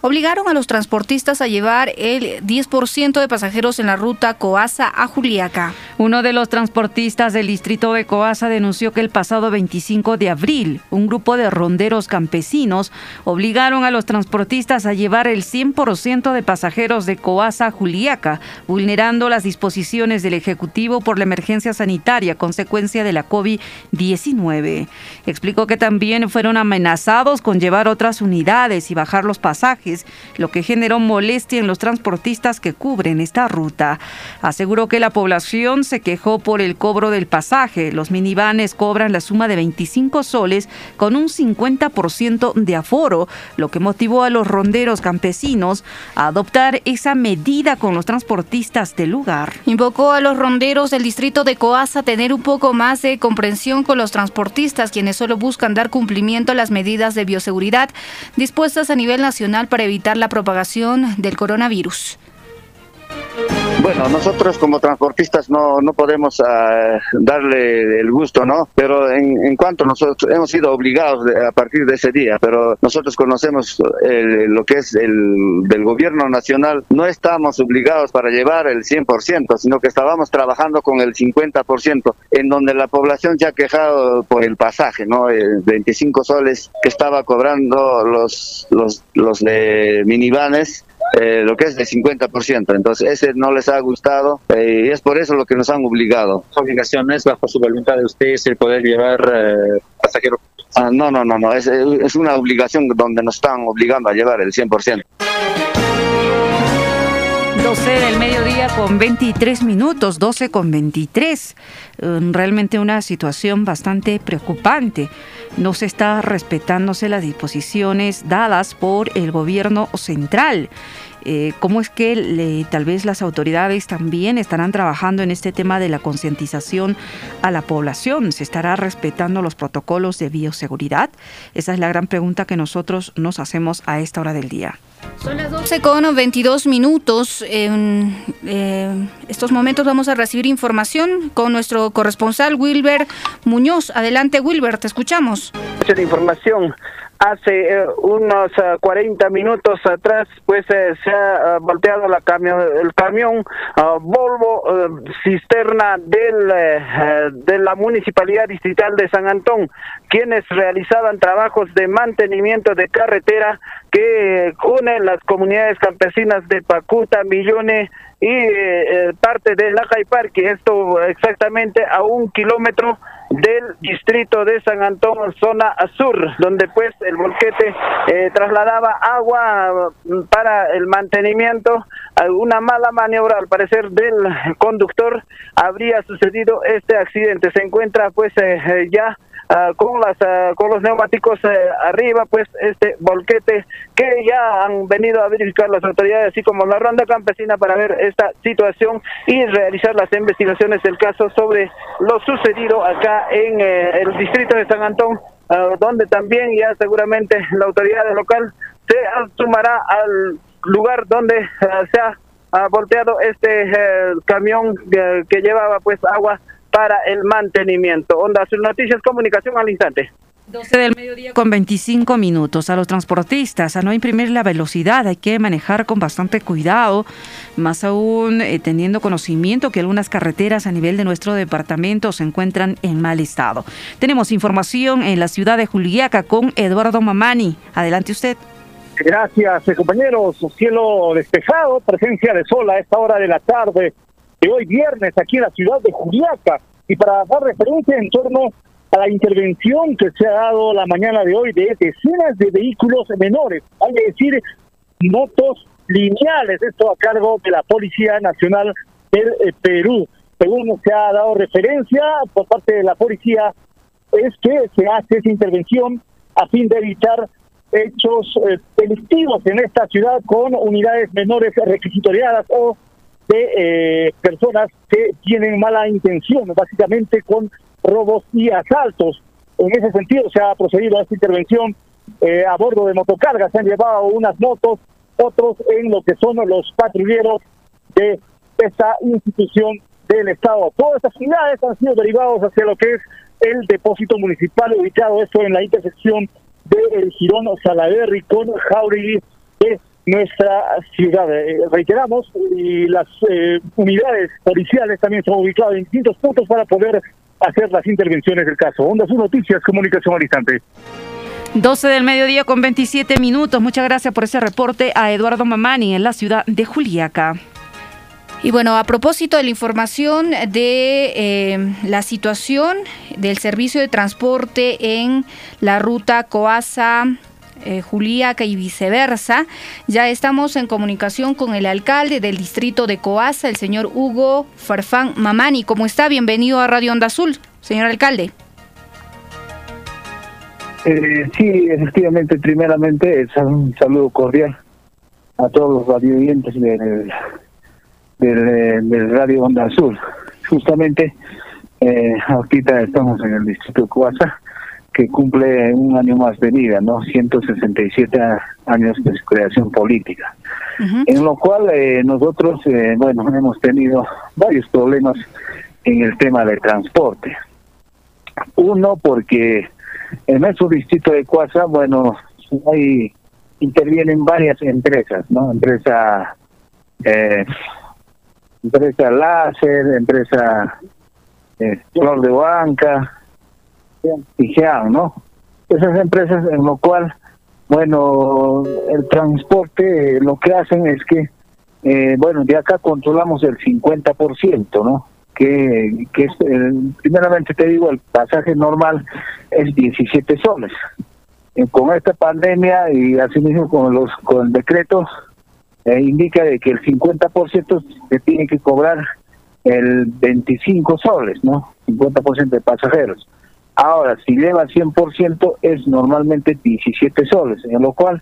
obligaron a los transportistas a llevar el 10% de pasajeros en la ruta Coasa a Juliaca. Uno de los transportistas del distrito de Coasa denunció que el pasado 25 de abril, un grupo de ronderos campesinos obligaron a los transportistas a llevar el 100% de pasajeros de Coasa a Juliaca, vulnerando las disposiciones del Ejecutivo por la emergencia sanitaria consecuencia de la COVID-19. Explicó que también fueron amenazados con llevar otras unidades y bajar los pasajes lo que generó molestia en los transportistas que cubren esta ruta. Aseguró que la población se quejó por el cobro del pasaje. Los minivanes cobran la suma de 25 soles con un 50% de aforo, lo que motivó a los ronderos campesinos a adoptar esa medida con los transportistas del lugar. Invocó a los ronderos del distrito de Coasa a tener un poco más de comprensión con los transportistas, quienes solo buscan dar cumplimiento a las medidas de bioseguridad dispuestas a nivel nacional para para evitar la propagación del coronavirus. Bueno, nosotros como transportistas no, no podemos uh, darle el gusto, ¿no? Pero en, en, cuanto nosotros hemos sido obligados a partir de ese día, pero nosotros conocemos el, lo que es el del gobierno nacional, no estamos obligados para llevar el 100%, sino que estábamos trabajando con el 50%, en donde la población se ha quejado por el pasaje, ¿no? El 25 soles que estaba cobrando los, los, los de minivanes eh, lo que es de 50%. Entonces, ese no les ha gustado eh, y es por eso lo que nos han obligado. Obligación es bajo su voluntad de ustedes el poder llevar eh, pasajeros. Ah, no, no, no, no, es, es una obligación donde nos están obligando a llevar el 100%. 12 del mediodía con 23 minutos, 12 con 23. Um, realmente una situación bastante preocupante. No se está respetándose las disposiciones dadas por el gobierno central. Eh, ¿Cómo es que tal vez las autoridades también estarán trabajando en este tema de la concientización a la población? ¿Se estará respetando los protocolos de bioseguridad? Esa es la gran pregunta que nosotros nos hacemos a esta hora del día. Son las 12 con 22 minutos. En eh, estos momentos vamos a recibir información con nuestro corresponsal Wilber Muñoz. Adelante Wilber, te escuchamos. Mucha información hace eh, unos 40 eh, minutos atrás pues eh, se ha volteado la camión el camión Volvo cisterna del de la municipalidad distrital de San Antón quienes realizaban trabajos de mantenimiento de carretera que unen las comunidades campesinas de Pacuta, Millone y parte de la Parque, esto exactamente a un kilómetro del distrito de San Antón, zona sur, donde pues el volquete eh, trasladaba agua mm, para el mantenimiento. Una mala maniobra, al parecer, del conductor habría sucedido este accidente. Se encuentra pues eh, eh, ya Ah, con las ah, con los neumáticos eh, arriba pues este volquete que ya han venido a verificar las autoridades así como la ronda campesina para ver esta situación y realizar las investigaciones del caso sobre lo sucedido acá en eh, el distrito de San Antón ah, donde también ya seguramente la autoridad local se sumará al lugar donde se ha volteado este eh, camión que llevaba pues agua para el mantenimiento. Onda sus noticias, comunicación al instante. 12 del mediodía con 25 minutos. A los transportistas, a no imprimir la velocidad, hay que manejar con bastante cuidado, más aún eh, teniendo conocimiento que algunas carreteras a nivel de nuestro departamento se encuentran en mal estado. Tenemos información en la ciudad de Juliaca con Eduardo Mamani. Adelante usted. Gracias, eh, compañeros. Cielo despejado, presencia de sol a esta hora de la tarde de hoy viernes aquí en la ciudad de Juliaca. Y para dar referencia en torno a la intervención que se ha dado la mañana de hoy de decenas de vehículos menores, hay que decir motos lineales, esto a cargo de la Policía Nacional del eh, Perú. Según se ha dado referencia por parte de la policía, es que se hace esa intervención a fin de evitar hechos eh, delictivos en esta ciudad con unidades menores requisitoriadas o de eh, personas que tienen mala intención, básicamente con robos y asaltos. En ese sentido se ha procedido a esta intervención eh, a bordo de motocargas, se han llevado unas motos, otros en lo que son los patrulleros de esta institución del Estado. Todas estas unidades han sido derivados hacia lo que es el depósito municipal ubicado esto en la intersección del Girón Salaverry con Jauregui de nuestra ciudad. Eh, reiteramos, y las eh, unidades policiales también son ubicadas en distintos puntos para poder hacer las intervenciones del caso. Onda sus noticias, comunicación al instante. 12 del mediodía con 27 minutos. Muchas gracias por ese reporte a Eduardo Mamani en la ciudad de Juliaca. Y bueno, a propósito de la información de eh, la situación del servicio de transporte en la ruta Coasa eh, Juliaca y viceversa. Ya estamos en comunicación con el alcalde del distrito de Coasa, el señor Hugo Farfán Mamani. ¿Cómo está? Bienvenido a Radio Onda Azul, señor alcalde. Eh, sí, efectivamente, primeramente, un saludo cordial a todos los radioyentes del, del, del Radio Onda Azul. Justamente, eh, ahorita estamos en el distrito de Coasa que cumple un año más de vida, ¿no? 167 años de su creación política. En lo cual eh, nosotros, eh, bueno, hemos tenido varios problemas en el tema del transporte. Uno, porque en nuestro distrito de Cuasa, bueno, hay intervienen varias empresas, ¿no? Empresa, eh, empresa láser, empresa eh, flor de banca, y ¿no? Esas empresas en lo cual Bueno, el transporte lo que hacen es que, eh, bueno, de acá controlamos el 50%, ¿no? Que, que es, eh, primeramente te digo, el pasaje normal es 17 soles. Eh, con esta pandemia y asimismo con los con el decreto, indica de que el 50% se tiene que cobrar el 25 soles, ¿no? 50% de pasajeros. Ahora, si lleva 100% es normalmente 17 soles, en lo cual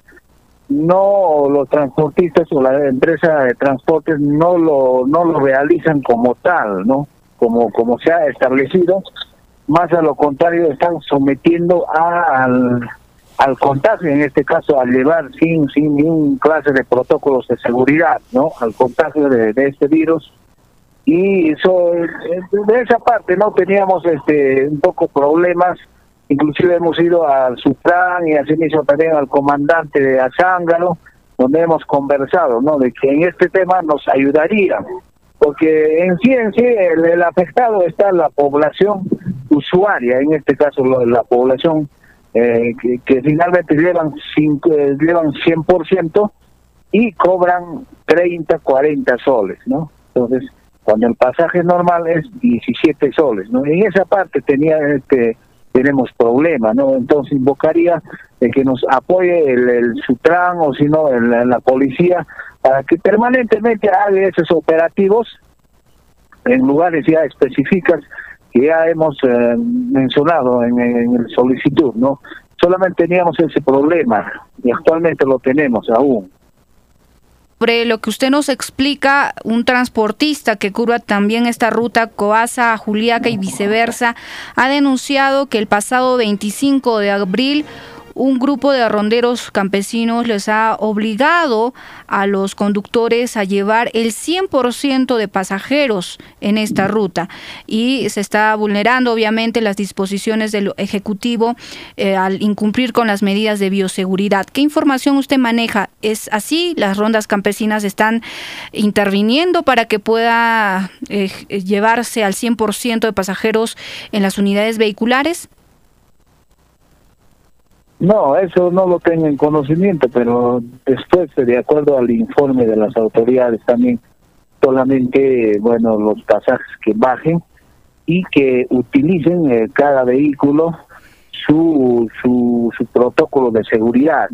no los transportistas o la empresa de transportes no lo no lo realizan como tal, ¿no? Como como se ha establecido, más a lo contrario están sometiendo al al contagio, en este caso al llevar sin sin ningún clase de protocolos de seguridad, ¿no? Al contagio de este virus y eso de esa parte no teníamos este un poco problemas. Inclusive hemos ido al Sufrán y así mismo también al comandante de Azángaro donde hemos conversado no de que en este tema nos ayudaría porque en sí en sí el, afectado está la población usuaria en este caso la población eh, que, finalmente llevan cinco, eh, llevan 100% y cobran 30 40 soles no entonces cuando el pasaje normal es 17 soles, ¿no? En esa parte tenía este tenemos problema, ¿no? Entonces invocaría de que nos apoye el, el Sutran o si no la policía para que permanentemente haga esos operativos en lugares ya específicos que ya hemos eh, mencionado en, en el solicitud, ¿no? Solamente teníamos ese problema y actualmente lo tenemos aún sobre lo que usted nos explica, un transportista que curva también esta ruta Coasa a Juliaca y viceversa, ha denunciado que el pasado 25 de abril un grupo de ronderos campesinos les ha obligado a los conductores a llevar el 100% de pasajeros en esta ruta y se está vulnerando obviamente las disposiciones del Ejecutivo eh, al incumplir con las medidas de bioseguridad. ¿Qué información usted maneja? ¿Es así? ¿Las rondas campesinas están interviniendo para que pueda eh, llevarse al 100% de pasajeros en las unidades vehiculares? No, eso no lo tengo en conocimiento, pero después, de acuerdo al informe de las autoridades también, solamente, bueno, los pasajes que bajen y que utilicen eh, cada vehículo su, su, su protocolo de seguridad.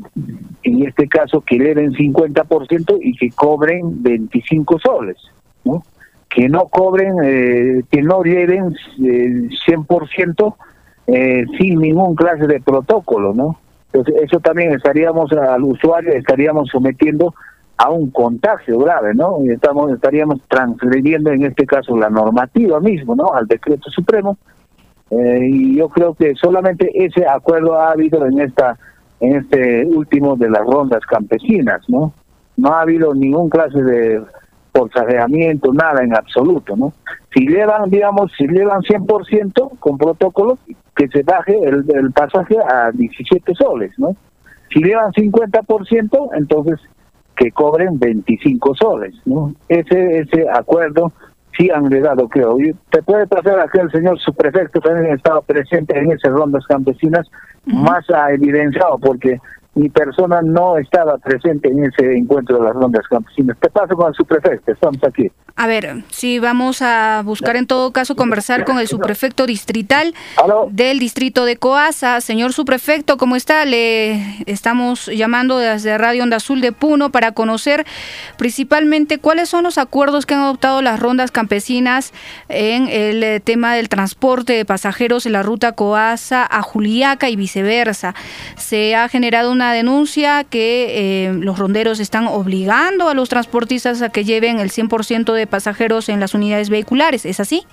En este caso, que den 50% y que cobren 25 soles, ¿no? Que no cobren, eh, que no lleven eh, 100% eh, sin ningún clase de protocolo, ¿no? Entonces, eso también estaríamos al usuario, estaríamos sometiendo a un contagio grave, ¿no? Y estamos, estaríamos transgrediendo en este caso la normativa mismo, ¿no? Al decreto supremo. Eh, y yo creo que solamente ese acuerdo ha habido en esta en este último de las rondas campesinas, ¿no? No ha habido ningún clase de forzajeamiento, nada en absoluto, ¿no? Si llevan, digamos, si llevan 100% con protocolo, que se baje el, el pasaje a 17 soles, ¿no? Si llevan 50%, entonces que cobren 25 soles, ¿no? Ese ese acuerdo sí han llegado, creo. Y te puede pasar aquí el señor subprefecto también estaba presente en esas rondas campesinas, más ha evidenciado, porque mi persona no estaba presente en ese encuentro de las rondas campesinas. ¿Qué pasa con el subprefecto? Estamos aquí. A ver, sí, vamos a buscar en todo caso conversar con el subprefecto distrital del distrito de Coasa. Señor subprefecto, ¿cómo está? Le estamos llamando desde Radio Onda Azul de Puno para conocer principalmente cuáles son los acuerdos que han adoptado las rondas campesinas en el eh, tema del transporte de pasajeros en la ruta Coasa a Juliaca y viceversa. Se ha generado una denuncia que eh, los ronderos están obligando a los transportistas a que lleven el 100% de pasajeros en las unidades vehiculares, ¿es así?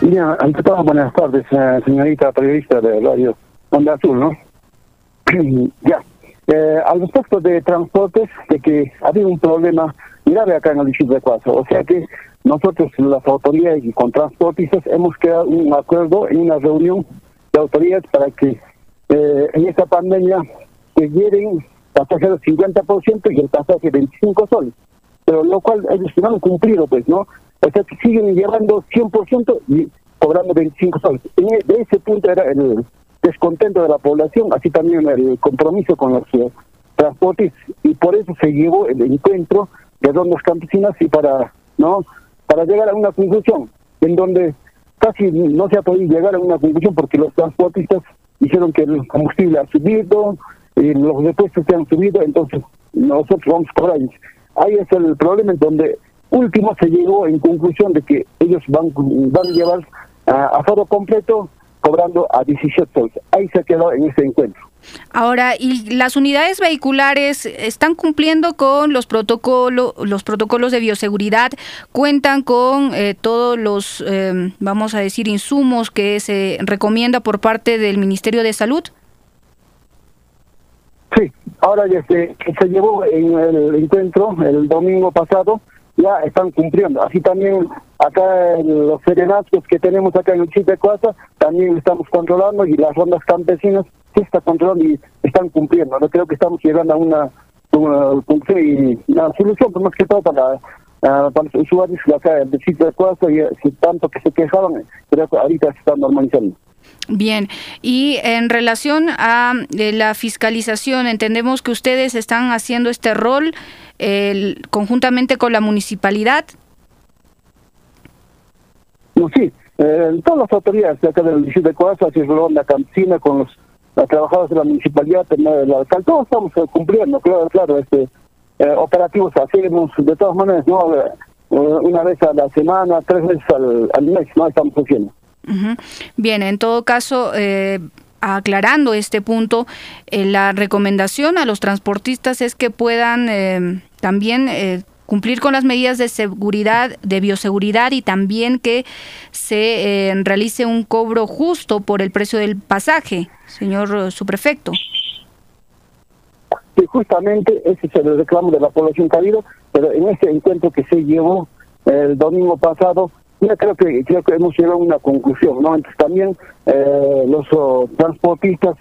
Mira, ante todo, buenas tardes, eh, señorita periodista de Radio Onda Azul, ¿no? ya, eh, al respecto de transportes, de que había un problema grave acá en el distrito de Cuatro, o sea que nosotros, las autoridades y con transportistas, hemos creado un acuerdo en una reunión de autoridades para que eh, en esta pandemia se lleven pasajeros 50% y el pasaje 25 soles pero lo cual ellos no han cumplido, pues, ¿no? O sea, que siguen llevando 100% y cobrando 25 soles. E, de ese punto era el, descontento de la población, así también el compromiso con los eh, transportes y por eso se llevó el encuentro de dos campesinas y para no para llegar a una conclusión en donde casi no se ha podido llegar a una conclusión porque los transportistas dijeron que el combustible ha subido, y los depuestos se han subido, entonces nosotros vamos a cobrar. Ahí es el problema en donde último se llegó en conclusión de que ellos van, van a llevar a, foro completo cobrando a 17 soles. Ahí se quedó en ese encuentro. Ahora, ¿y las unidades vehiculares están cumpliendo con los protocolos, los protocolos de bioseguridad? ¿Cuentan con eh, todos los, eh, vamos a decir, insumos que se recomienda por parte del Ministerio de Salud? Sí, ahora ya se, se llevó en el encuentro el domingo pasado, ya están cumpliendo. Así también acá en los serenazgos que tenemos acá en de Coasa, también estamos controlando y las rondas campesinas sí están controlando y están cumpliendo. No creo que estamos llegando a una, una, una solución, más que todo para para los usuarios acá del sitio de Coasa y si tanto que se quejaban, creo ahorita se están normalizando. Bien, y en relación a eh, la fiscalización, entendemos que ustedes están haciendo este rol conjuntamente con la municipalidad. No, sí, eh, todas las autoridades de acá del distrito de Coasa, la campesina, con los, trabajadores de la municipalidad, el alcalde, todos estamos eh, cumpliendo, claro, claro, este, operativos hacemos de todas maneras, ¿no? una vez a la semana, tres veces al, al mes, ¿no? Estamos haciendo. Bien, en todo caso, eh, aclarando este punto, eh, la recomendación a los transportistas es que puedan eh, también cumplir con las medidas de seguridad, de bioseguridad y también que se realice un cobro justo por el precio del pasaje, señor subprefecto. Sí, justamente ese es el reclamo de la población caído, pero en ese encuentro que se llevó el domingo pasado, yo creo que creo que hemos llegado a una conclusión, ¿no? Entonces también eh, los oh, transportistas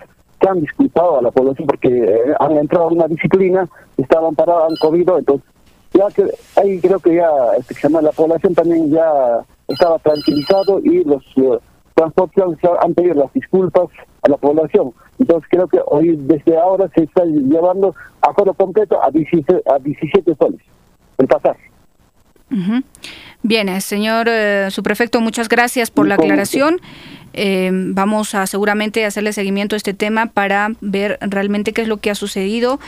se han disculpado a la población porque eh, han entrado en una disciplina, estaban parados, han comido, entonces ya que ahí creo que ya este, la población también ya estaba tranquilizado y los uh, transportistas han pedido las disculpas a la población. Entonces creo que hoy desde ahora se está llevando a foro completo a 17, a 17 soles el pasaje. Bien, eh, señor eh, subprefecto, muchas gracias por la aclaración. Eh, vamos a seguramente hacerle seguimiento a este tema para ver realmente qué es lo que ha sucedido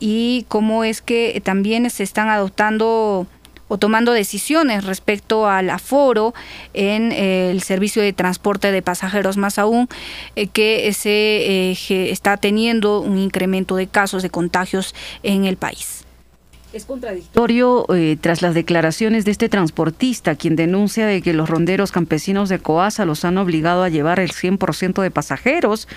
y cómo es que también se están adoptando o tomando decisiones respecto al aforo en el servicio de transporte de pasajeros, más aún que se está teniendo un incremento de casos de contagios en el país. Es contradictorio. Eh, tras las declaraciones de este transportista, quien denuncia de que los ronderos campesinos de Coasa los han obligado a llevar el 100% de pasajeros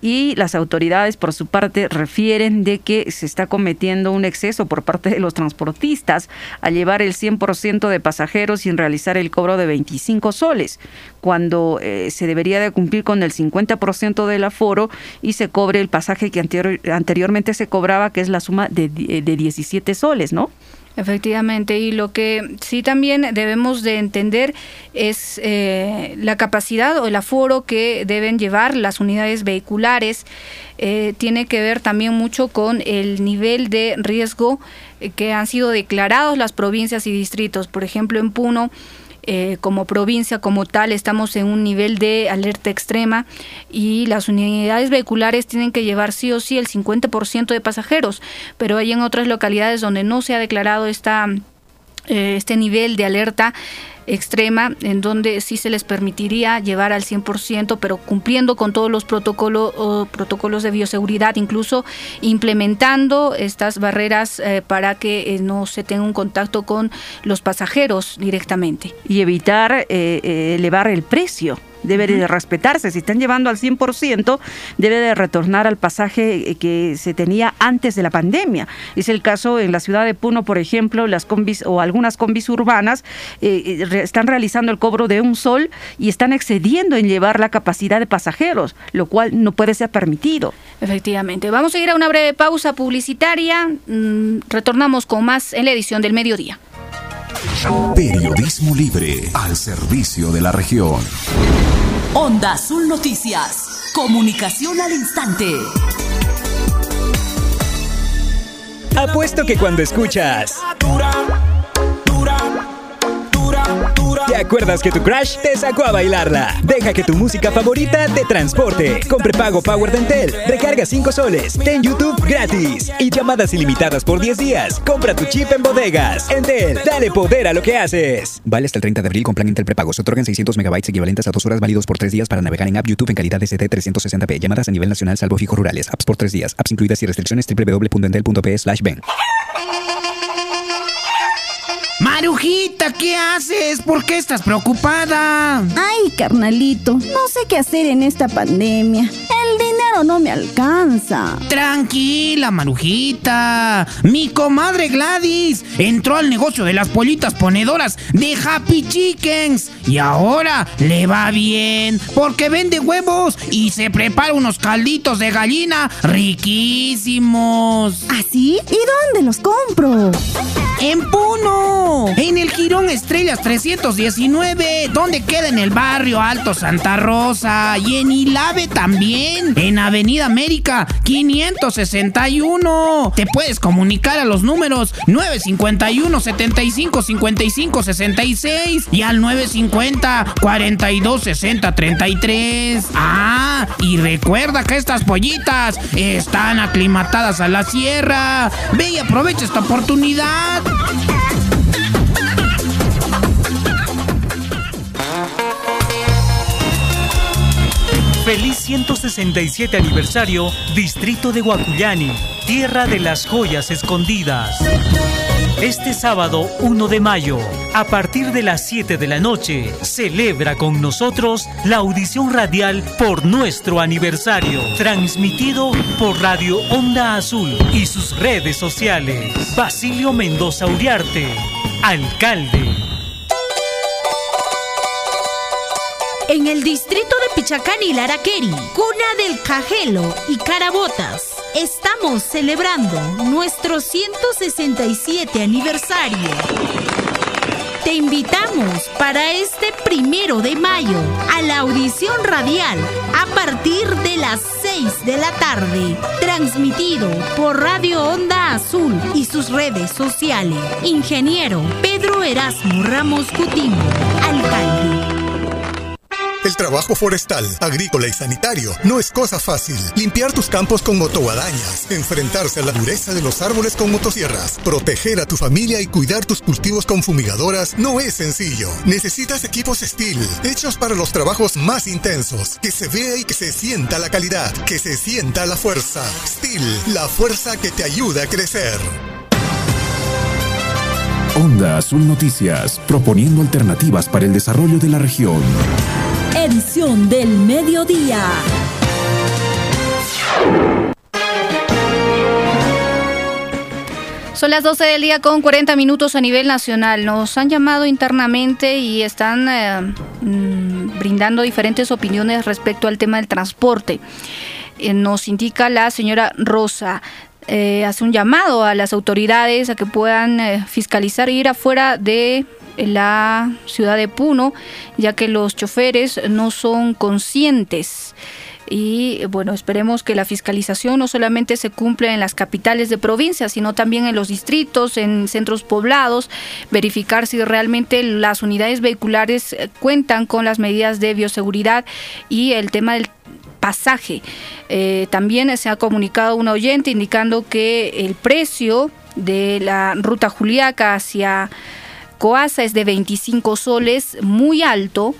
y las autoridades por su parte refieren de que se está cometiendo un exceso por parte de los transportistas a llevar el 100% de pasajeros sin realizar el cobro de 25 soles, cuando eh, se debería de cumplir con el 50% del aforo y se cobre el pasaje que anteriormente se cobraba, que es la suma de, de 17 soles, ¿no? Efectivamente, y lo que sí también debemos de entender es eh, la capacidad o el aforo que deben llevar las unidades vehiculares. Eh, tiene que ver también mucho con el nivel de riesgo eh, que han sido declarados las provincias y distritos. Por ejemplo, en Puno eh, como provincia, como tal, estamos en un nivel de alerta extrema y las unidades vehiculares tienen que llevar sí o sí el 50% de pasajeros, pero hay en otras localidades donde no se ha declarado esta, eh, este nivel de alerta extrema en donde sí se les permitiría llevar al 100%, pero cumpliendo con todos los protocolos, protocolos de bioseguridad, incluso implementando estas barreras eh, para que eh, no se tenga un contacto con los pasajeros directamente. Y evitar eh, elevar el precio debe de respetarse. Si están llevando al 100%, debe de retornar al pasaje que se tenía antes de la pandemia. Es el caso en la ciudad de Puno, por ejemplo, las combis o algunas combis urbanas eh, están realizando el cobro de un sol y están excediendo en llevar la capacidad de pasajeros, lo cual no puede ser permitido. Efectivamente. Vamos a ir a una breve pausa publicitaria. Mm, retornamos con más en la edición del mediodía. Periodismo libre al servicio de la región. Onda Azul Noticias. Comunicación al instante. Apuesto que cuando escuchas... ¿Te acuerdas que tu crush te sacó a bailarla? Deja que tu música favorita te transporte. Con prepago Power Dentel. Recarga 5 soles. Ten YouTube gratis. Y llamadas ilimitadas por 10 días. Compra tu chip en bodegas. Entel, dale poder a lo que haces. Vale hasta el 30 de abril con plan Intel prepago. Se otorgan 600 megabytes equivalentes a 2 horas válidos por 3 días para navegar en app YouTube en calidad SD 360p. Llamadas a nivel nacional salvo fijos rurales. Apps por 3 días. Apps incluidas y restricciones www.entel.p slash ben. Marujita, ¿qué haces? ¿Por qué estás preocupada? Ay, carnalito, no sé qué hacer en esta pandemia. El dinero no me alcanza. Tranquila, Marujita. Mi comadre Gladys entró al negocio de las pollitas ponedoras de Happy Chickens y ahora le va bien porque vende huevos y se prepara unos calditos de gallina riquísimos. ¿Así? ¿Ah, ¿Y dónde los compro? En Puno, en el Girón Estrellas 319, donde queda en el barrio Alto Santa Rosa y en Ilave también, en Avenida América 561. Te puedes comunicar a los números 951 75 55 66 y al 950 42 60 33. Ah, y recuerda que estas pollitas están aclimatadas a la sierra. Ve y aprovecha esta oportunidad. Feliz 167 aniversario, Distrito de Guacuyani, Tierra de las Joyas Escondidas. Este sábado 1 de mayo, a partir de las 7 de la noche, celebra con nosotros la audición radial por nuestro aniversario, transmitido por Radio Onda Azul y sus redes sociales. Basilio Mendoza Uriarte, alcalde. En el distrito de Pichacán y Laraqueri, cuna del Cajelo y Carabotas, estamos celebrando nuestro 167 aniversario. Te invitamos para este primero de mayo a la audición radial a partir de las 6 de la tarde, transmitido por Radio Onda Azul y sus redes sociales. Ingeniero Pedro Erasmo Ramos Coutinho, alcalde. El trabajo forestal, agrícola y sanitario no es cosa fácil. Limpiar tus campos con motoguadañas, enfrentarse a la dureza de los árboles con motosierras, proteger a tu familia y cuidar tus cultivos con fumigadoras no es sencillo. Necesitas equipos Steel, hechos para los trabajos más intensos, que se vea y que se sienta la calidad, que se sienta la fuerza. Steel, la fuerza que te ayuda a crecer. Onda Azul Noticias, proponiendo alternativas para el desarrollo de la región. Edición del mediodía. Son las 12 del día con 40 minutos a nivel nacional. Nos han llamado internamente y están eh, mm, brindando diferentes opiniones respecto al tema del transporte. Eh, nos indica la señora Rosa. Eh, hace un llamado a las autoridades a que puedan eh, fiscalizar e ir afuera de la ciudad de Puno, ya que los choferes no son conscientes. Y bueno, esperemos que la fiscalización no solamente se cumpla en las capitales de provincia, sino también en los distritos, en centros poblados, verificar si realmente las unidades vehiculares eh, cuentan con las medidas de bioseguridad y el tema del pasaje. Eh, también se ha comunicado un oyente indicando que el precio de la ruta Juliaca hacia Coasa es de 25 soles, muy alto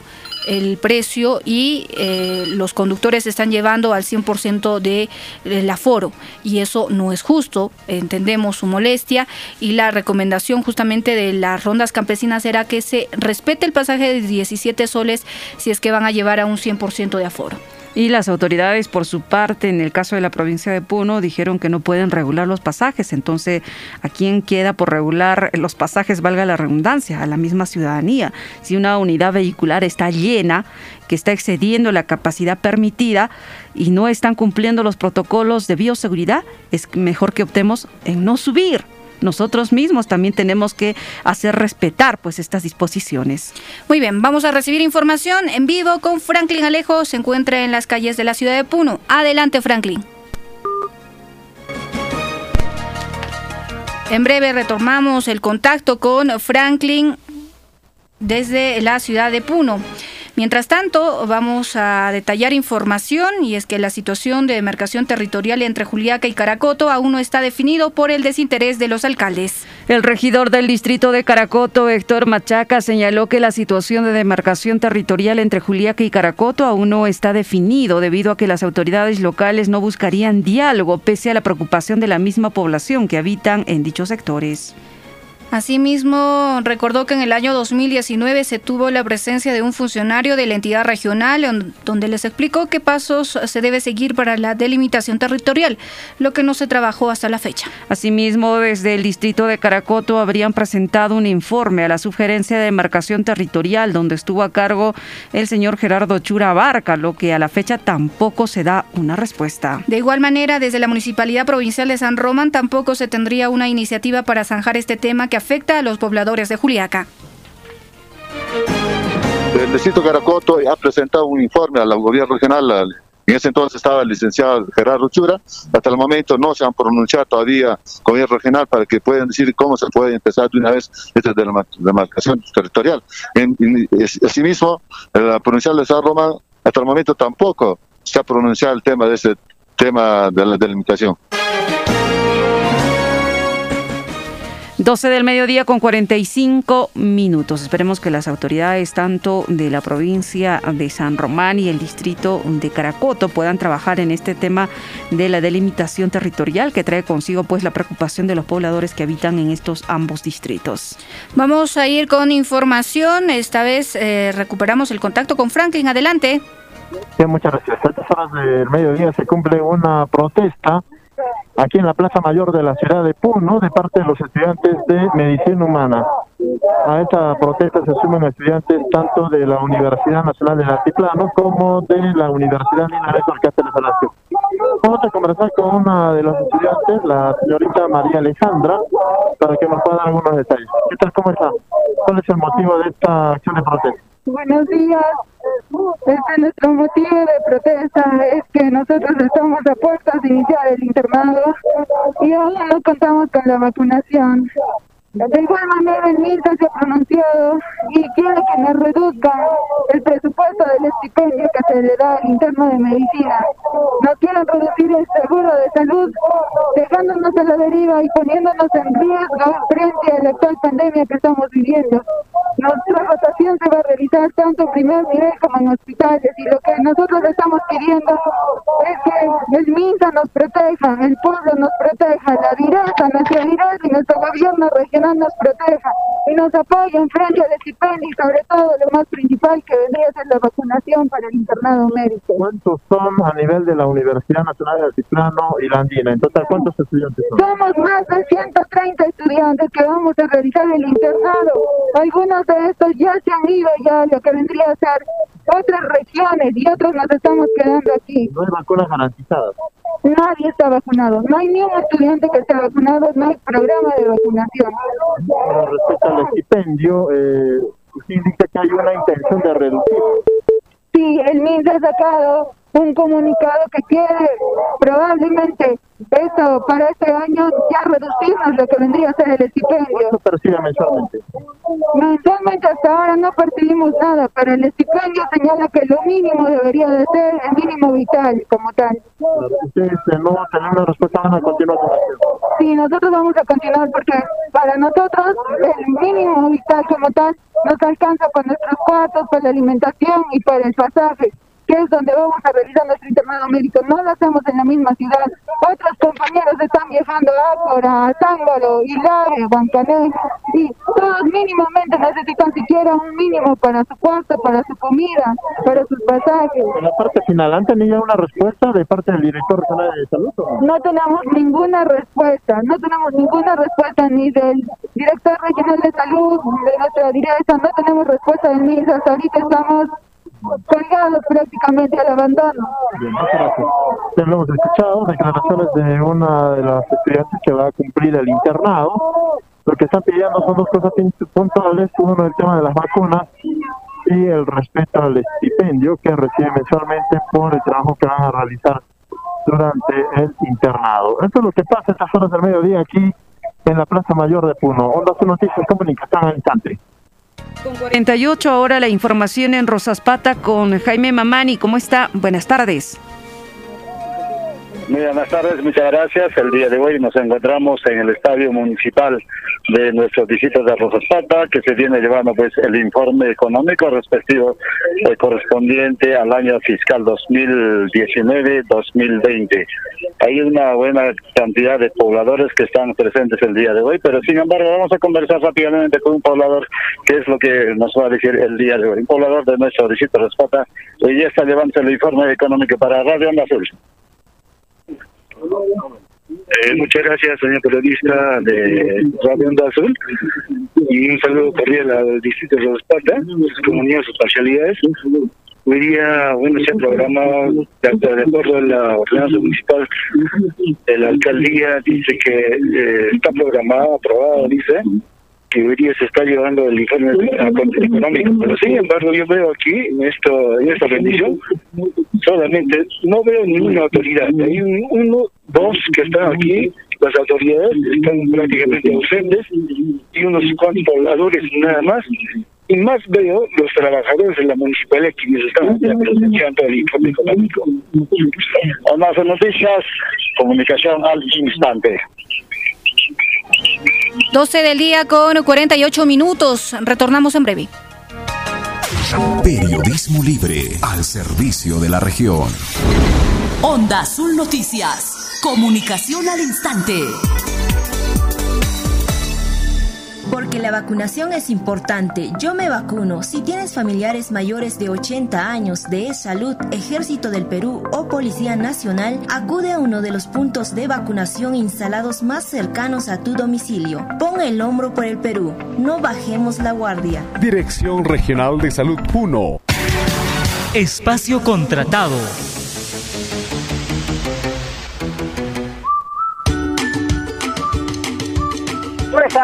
el precio y eh, los conductores están llevando al 100% de, del aforo y eso no es justo, entendemos su molestia y la recomendación justamente de las rondas campesinas era que se respete el pasaje de 17 soles si es que van a llevar a un 100% de aforo. Y las autoridades, por su parte, en el caso de la provincia de Puno, dijeron que no pueden regular los pasajes. Entonces, ¿a quién queda por regular los pasajes, valga la redundancia? A la misma ciudadanía. Si una unidad vehicular está llena, que está excediendo la capacidad permitida y no están cumpliendo los protocolos de bioseguridad, es mejor que optemos en no subir nosotros mismos también tenemos que hacer respetar pues estas disposiciones. Muy bien, vamos a recibir información en vivo con Franklin Alejo, se encuentra en las calles de la ciudad de Puno. Adelante, Franklin. En breve retomamos el contacto con Franklin desde la ciudad de Puno. Mientras tanto, vamos a detallar información y es que la situación de demarcación territorial entre Juliaca y Caracoto aún no está definido por el desinterés de los alcaldes. El regidor del distrito de Caracoto, Héctor Machaca, señaló que la situación de demarcación territorial entre Juliaca y Caracoto aún no está definido debido a que las autoridades locales no buscarían diálogo pese a la preocupación de la misma población que habitan en dichos sectores. Asimismo, recordó que en el año 2019 se tuvo la presencia de un funcionario de la entidad regional donde les explicó qué pasos se debe seguir para la delimitación territorial, lo que no se trabajó hasta la fecha. Asimismo, desde el distrito de Caracoto habrían presentado un informe a la sugerencia de demarcación territorial donde estuvo a cargo el señor Gerardo Chura Barca, lo que a la fecha tampoco se da una respuesta. De igual manera, desde la Municipalidad Provincial de San Román tampoco se tendría una iniciativa para zanjar este tema que afecta a los pobladores de Juliaca. El distrito Caracoto ha presentado un informe al gobierno regional. En ese entonces estaba el licenciado Gerardo Chura. Hasta el momento no se han pronunciado todavía gobierno regional para que puedan decir cómo se puede empezar de una vez esta demarcación territorial. En, asimismo, la provincial de San Román hasta el momento tampoco se ha pronunciado el tema de ese tema de la delimitación. 12 del mediodía con 45 minutos. Esperemos que las autoridades tanto de la provincia de San Román y el distrito de Caracoto puedan trabajar en este tema de la delimitación territorial que trae consigo pues la preocupación de los pobladores que habitan en estos ambos distritos. Vamos a ir con información. Esta vez eh, recuperamos el contacto con Franklin. Adelante. Sí, muchas gracias. A estas horas del mediodía se cumple una protesta aquí en la Plaza Mayor de la ciudad de Puno de parte de los estudiantes de Medicina Humana. A esta protesta se suman estudiantes tanto de la Universidad Nacional del Altiplano como de la Universidad Linares Cáceres Palacio. Vamos a conversar con una de las estudiantes, la señorita María Alejandra, para que nos pueda dar algunos detalles. ¿Qué tal? ¿Cómo está? ¿Cuál es el motivo de esta acción de protesta? Buenos días. Este nuestro motivo de protesta es que nosotros estamos a puertas de iniciar el internado y aún no contamos con la vacunación. De igual manera, el MINSA se ha pronunciado y quiere que nos reduzcan el presupuesto del estipendio que se le da al interno de medicina. No quieren reducir el seguro de salud, dejándonos a la deriva y poniéndonos en riesgo frente a la actual pandemia que estamos viviendo. Nuestra rotación se va a realizar tanto en primer nivel como en hospitales y lo que nosotros estamos pidiendo es que el MINSA nos proteja, el pueblo nos proteja, la directa, nuestra directa y nuestro gobierno regional nos proteja y nos apoyen frente al estipendio y sobre todo lo más principal que vendría a ser la vacunación para el internado médico. ¿Cuántos son a nivel de la Universidad Nacional de Altiplano y la Andina? En total, ¿cuántos estudiantes son? Somos más de 130 estudiantes que vamos a realizar el internado. Algunos de estos ya se han ido ya lo que vendría a ser otras regiones y otros nos estamos quedando aquí. ¿No hay vacunas garantizadas? Nadie está vacunado. No hay ni un estudiante que esté vacunado, no hay programa de vacunación. Pero respecto al estipendio, eh, usted indica que hay una intención de reducir. Sí, el MINS ha sacado un comunicado que quiere probablemente esto para este año ya reducimos lo que vendría a ser el estipendio. ¿Cuánto percibe mensualmente? Mensualmente hasta ahora no percibimos nada, pero el estipendio señala que lo mínimo debería de ser el mínimo vital como tal. Ustedes no tienen una respuesta, van a continuar con esto. Sí, nosotros vamos a continuar porque para nosotros el mínimo vital como tal nos alcanza para nuestros cuartos, para la alimentación y para el pasaje que es donde vamos a realizar nuestro internado médico. No lo hacemos en la misma ciudad. Otros compañeros están viajando a Ácora, a Zángaro, Hilario, Bancané, y todos mínimamente necesitan siquiera un mínimo para su cuarto, para su comida, para sus pasajes. En la parte final, ¿han tenido una respuesta de parte del director regional de salud? No tenemos ninguna respuesta, no tenemos ninguna respuesta ni del director regional de salud, de nuestra directa, no tenemos respuesta del MIS, hasta ahorita estamos colgados prácticamente al abandono. Ya lo hemos escuchado, declaraciones de una de las estudiantes que va a cumplir el internado. Lo que están pidiendo son dos cosas puntuales. Uno, el tema de las vacunas y el respeto al estipendio que recibe mensualmente por el trabajo que van a realizar durante el internado. Esto es lo que pasa a estas horas del mediodía aquí en la Plaza Mayor de Puno. Onda noticias, comunicación al instante. Con 48 ahora la información en Rosaspata con Jaime Mamani. ¿Cómo está? Buenas tardes. Muy buenas tardes, muchas gracias. El día de hoy nos encontramos en el estadio municipal de nuestros distrito de Rosaspata, que se viene llevando pues el informe económico respectivo eh, correspondiente al año fiscal 2019-2020. Hay una buena cantidad de pobladores que están presentes el día de hoy, pero sin embargo vamos a conversar rápidamente con un poblador, que es lo que nos va a decir el día de hoy. Un poblador de nuestro distrito de Rosaspata, hoy ya está llevando el informe económico para Radio Onda Azul. Eh, muchas gracias, señor periodista de Radio Onda Azul. Y un saludo cordial al distrito de Rospata, su comunidad, sus parcialidades. Hoy día, bueno, se ha programado, de acuerdo a la ordenanza municipal de la alcaldía, dice que eh, está programado, aprobado, dice, se está llevando el informe económico. Pero sin embargo, yo veo aquí, en, esto, en esta rendición, solamente no veo ninguna autoridad. Hay un- uno, dos que están aquí, las autoridades están prácticamente ausentes, y unos cuantos pobladores nada más. Y más veo los trabajadores de la municipalidad quienes están presenciando el informe económico. Azul Noticias, comunicación al instante. 12 del día con 48 minutos. Retornamos en breve. Periodismo libre al servicio de la región. Onda Azul Noticias. Comunicación al instante. Porque la vacunación es importante. Yo me vacuno. Si tienes familiares mayores de 80 años de salud, Ejército del Perú o Policía Nacional, acude a uno de los puntos de vacunación instalados más cercanos a tu domicilio. Pon el hombro por el Perú. No bajemos la guardia. Dirección Regional de Salud Puno. Espacio contratado.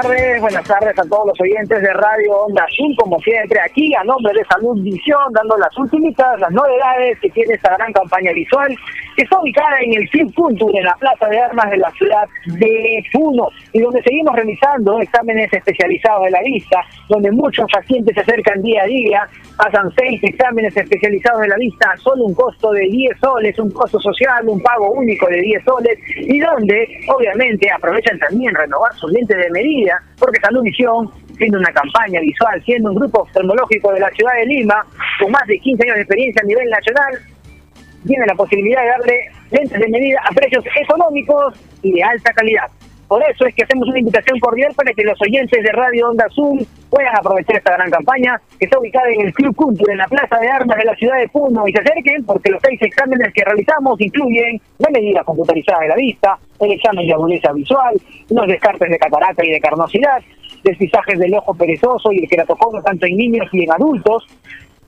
Tardes, buenas tardes a todos los oyentes de Radio Onda Azul, como siempre, aquí a nombre de Salud Visión, dando las últimas, las novedades que tiene esta gran campaña visual, que está ubicada en el Club Culture, en la Plaza de Armas de la ciudad de Puno, y donde seguimos realizando exámenes especializados de la vista, donde muchos pacientes se acercan día a día, pasan seis exámenes especializados de la vista, solo un costo de 10 soles, un costo social, un pago único de 10 soles, y donde obviamente aprovechan también renovar su lente de medida, porque Salud Visión, siendo una campaña visual, siendo un grupo oftalmológico de la ciudad de Lima, con más de 15 años de experiencia a nivel nacional, tiene la posibilidad de darle lentes de medida a precios económicos y de alta calidad. Por eso es que hacemos una invitación cordial para que los oyentes de Radio Onda Azul puedan aprovechar esta gran campaña que está ubicada en el Club Culture, en la Plaza de Armas de la ciudad de Puno, y se acerquen porque los seis exámenes que realizamos incluyen la medida computarizada de la vista, el examen de agudeza visual, los descartes de catarata y de carnosidad, despistajes del ojo perezoso y el queratocono tanto en niños y en adultos,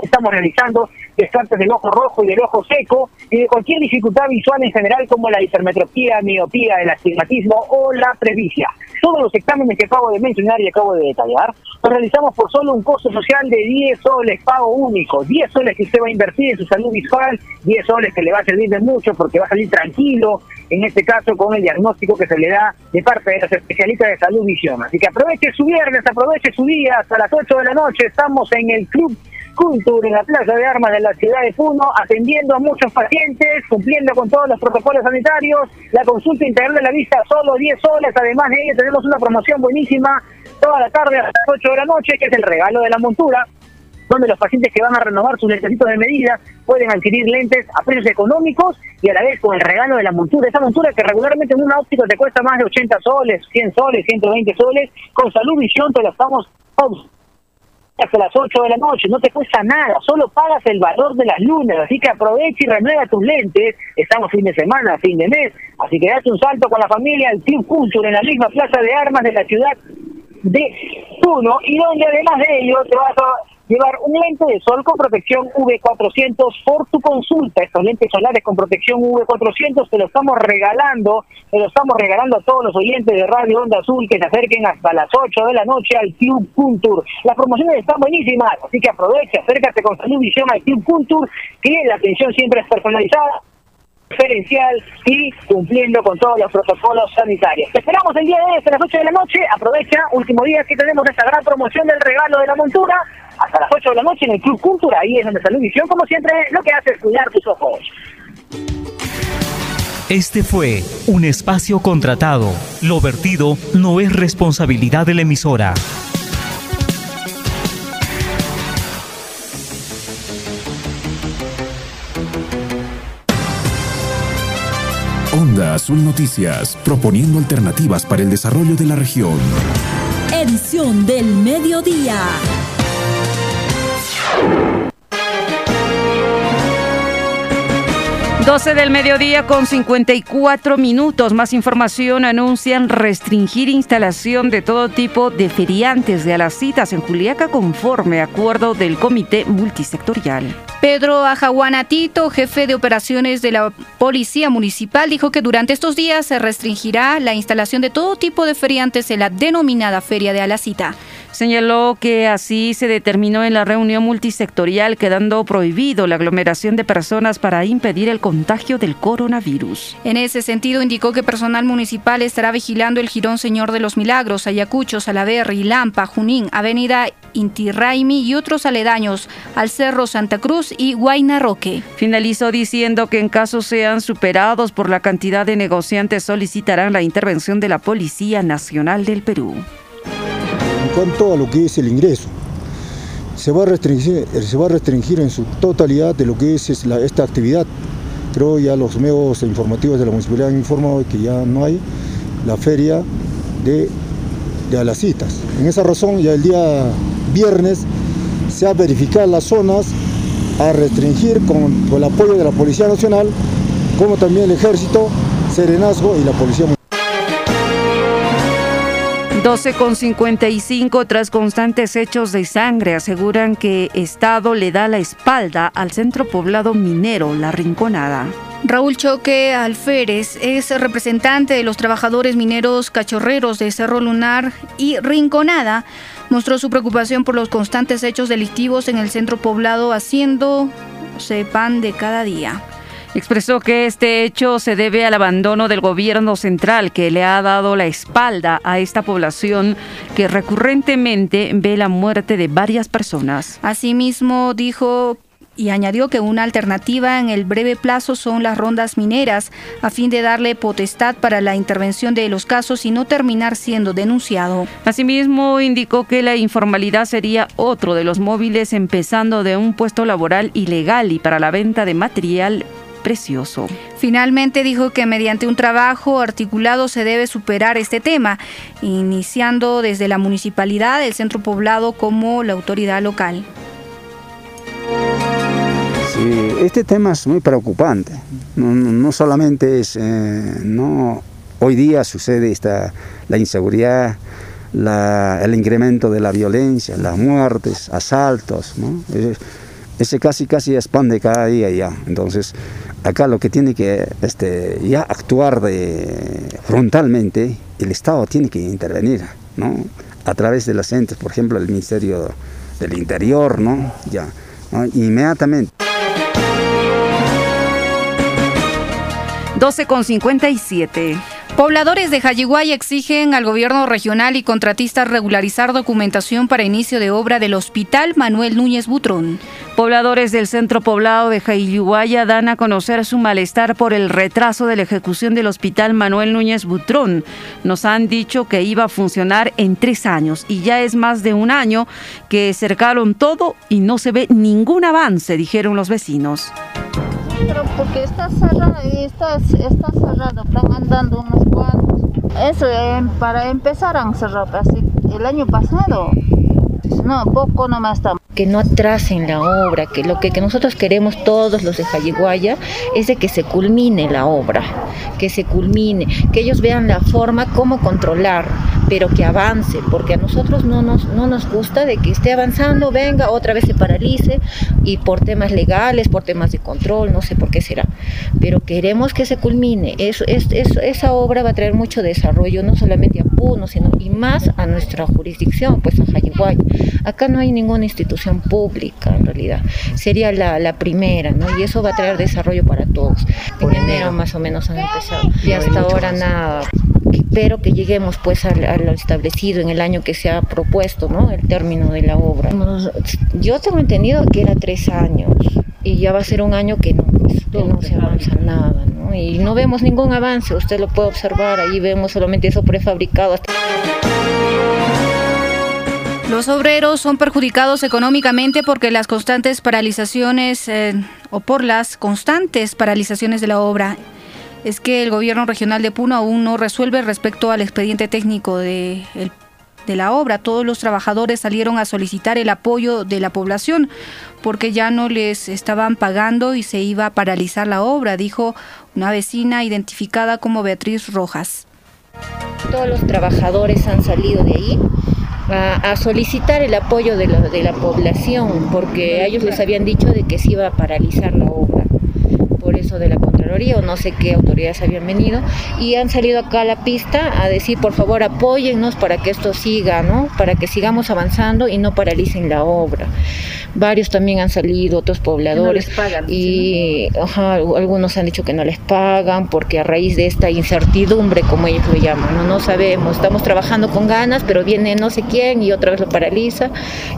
estamos realizando descartes del ojo rojo y del ojo seco y de cualquier dificultad visual en general como la hipermetropía, miopía, el astigmatismo o la presbicia. Todos los exámenes que acabo de mencionar y acabo de detallar los realizamos por solo un costo social de 10 soles, pago único, 10 soles que usted va a invertir en su salud visual, 10 soles que le va a servir de mucho porque va a salir tranquilo, en este caso con el diagnóstico que se le da de parte de los especialistas de salud visión. Así que aproveche su viernes, aproveche su día, hasta las 8 de la noche estamos en el Club Culture en la Plaza de Armas de la ciudad de Puno, atendiendo a muchos pacientes, cumpliendo con todos los protocolos sanitarios. La consulta integral de la vista solo 10 soles. Además de ello, tenemos una promoción buenísima toda la tarde hasta las 8 de la noche, que es el regalo de la montura donde los pacientes que van a renovar sus lentecitos de medida pueden adquirir lentes a precios económicos y a la vez con el regalo de la montura. Esa montura que regularmente en una óptica te cuesta más de 80 soles, 100 soles, 120 soles, con Salud Visión te la estamos hasta las 8 de la noche, no te cuesta nada, solo pagas el valor de las lunas, así que aprovecha y renueva tus lentes, estamos fin de semana, fin de mes, así que date un salto con la familia al Club Culture en la misma plaza de armas de la ciudad de Puno, y donde además de ello te vas a llevar un lente de sol con protección V400 por tu consulta. Estos lentes solares con protección V400 te lo estamos regalando, te lo estamos regalando a todos los oyentes de Radio Onda Azul que se acerquen hasta las 8 de la noche al Club Culture. Las promociones están buenísimas, así que aprovecha, acércate con Salud Visión al Club Culture, que la atención siempre es personalizada diferencial y cumpliendo con todos los protocolos sanitarios. Te esperamos el día de hoy hasta las 8 de la noche. Aprovecha, último día que tenemos esta gran promoción del regalo de la montura. Hasta las 8 de la noche en el Club Cultura. Ahí es donde Salud Visión, como siempre, lo que hace es cuidar tus ojos. Este fue un espacio contratado. Lo vertido no es responsabilidad de la emisora. Onda Azul Noticias, proponiendo alternativas para el desarrollo de la región. Edición del mediodía. 12 del mediodía con 54 minutos. Más información anuncian restringir instalación de todo tipo de feriantes de a las citas en Juliaca conforme acuerdo del Comité Multisectorial. Pedro Ajahuanatito, jefe de operaciones de la Policía Municipal, dijo que durante estos días se restringirá la instalación de todo tipo de feriantes en la denominada Feria de Alacita. Señaló que así se determinó en la reunión multisectorial, quedando prohibido la aglomeración de personas para impedir el contagio del coronavirus. En ese sentido, indicó que personal municipal estará vigilando el Girón Señor de los Milagros, Ayacucho, Salaverry, Lampa, Junín, Avenida Inti Raimi y otros aledaños al Cerro Santa Cruz y Guayna Roque. Finalizó diciendo que en caso sean superados por la cantidad de negociantes solicitarán la intervención de la Policía Nacional del Perú. En cuanto a lo que es el ingreso, se va a restringir, se va a restringir en su totalidad de lo que es esta actividad. Creo ya los medios informativos de la municipalidad han informado que ya no hay la feria de, de Alacitas. En esa razón ya el día viernes se ha verificado las zonas a restringir con, el apoyo de la Policía Nacional, como también el Ejército, Serenazgo y la Policía Municipal. 12 con 55 tras constantes hechos de sangre aseguran que Estado le da la espalda al centro poblado minero La Rinconada. Raúl Choque Alférez es representante de los trabajadores mineros cachorreros de Cerro Lunar y Rinconada. Mostró su preocupación por los constantes hechos delictivos en el centro poblado haciéndose pan de cada día. Expresó que este hecho se debe al abandono del gobierno central que le ha dado la espalda a esta población que recurrentemente ve la muerte de varias personas. Asimismo, dijo y añadió que una alternativa en el breve plazo son las rondas mineras, a fin de darle potestad para la intervención de los casos y no terminar siendo denunciado. Asimismo, indicó que la informalidad sería otro de los móviles, empezando de un puesto laboral ilegal y para la venta de material precioso. Finalmente dijo que mediante un trabajo articulado se debe superar este tema, iniciando desde la municipalidad, el centro poblado como la autoridad local. Sí, este tema es muy preocupante. No, solamente es, eh, no, hoy día sucede esta, la inseguridad, el incremento de la violencia, las muertes, asaltos, ¿no? Ese casi casi expande cada día ya. Entonces, acá lo que tiene que este, ya actuar de, frontalmente, el Estado tiene que intervenir, ¿no? A través de las entes, por ejemplo, el Ministerio del Interior, ¿no? Ya, inmediatamente. 12 con 57. Pobladores de Jayiguay exigen al gobierno regional y contratistas regularizar documentación para inicio de obra del Hospital Manuel Núñez Butrón. Pobladores del centro poblado de Jayiguaya dan a conocer su malestar por el retraso de la ejecución del Hospital Manuel Núñez Butrón. Nos han dicho que iba a funcionar en tres años y ya es más de un año que cercaron todo y no se ve ningún avance, dijeron los vecinos pero porque está cerrado, está, está cerrado, están andando unos cuantos. Eso, eh, para empezar han cerrado, así el año pasado, no, poco nomás estamos. que no atrasen la obra, que lo que, nosotros queremos todos los de Jayiguaya es de que se culmine la obra, que se culmine, que ellos vean la forma, cómo controlar, pero que avance, porque a nosotros no nos, no nos gusta de que esté avanzando, venga, otra vez se paralice, y por temas legales, por temas de control, no sé por qué será, pero queremos que se culmine. Eso, es, esa obra va a traer mucho desarrollo, no solamente a Puno, sino y más a nuestra jurisdicción, pues a Jayiguaya. Acá no hay ninguna institución pública en realidad. Sería la, la, primera, ¿no? Y eso va a traer desarrollo para todos. En enero más o menos han empezado. Y hasta ahora nada. Espero que lleguemos pues al, lo establecido en el año que se ha propuesto, ¿no? El término de la obra. Yo tengo entendido que era tres años y ya va a ser un año que no, pues, que no se avanza nada, ¿no? Y no vemos ningún avance, usted lo puede observar, ahí vemos solamente eso prefabricado. Hasta... Los obreros son perjudicados económicamente porque las constantes paralizaciones eh, o por las constantes paralizaciones de la obra. Es que el gobierno regional de Puno aún no resuelve respecto al expediente técnico de, de la obra. Todos los trabajadores salieron a solicitar el apoyo de la población porque ya no les estaban pagando y se iba a paralizar la obra, dijo una vecina identificada como Beatriz Rojas. Todos los trabajadores han salido de ahí a, solicitar el apoyo de la, población, porque ellos les habían dicho de que se iba a paralizar la obra, de la Contraloría o no sé qué autoridades habían venido, y han salido acá a la pista a decir, por favor, apóyennos para que esto siga, ¿no? Para que sigamos avanzando y no paralicen la obra varios también han salido, otros pobladores, y algunos han dicho que no les pagan porque a raíz de esta incertidumbre, como ellos lo llaman, no, no sabemos, estamos trabajando con ganas, pero viene no sé quién y otra vez lo paraliza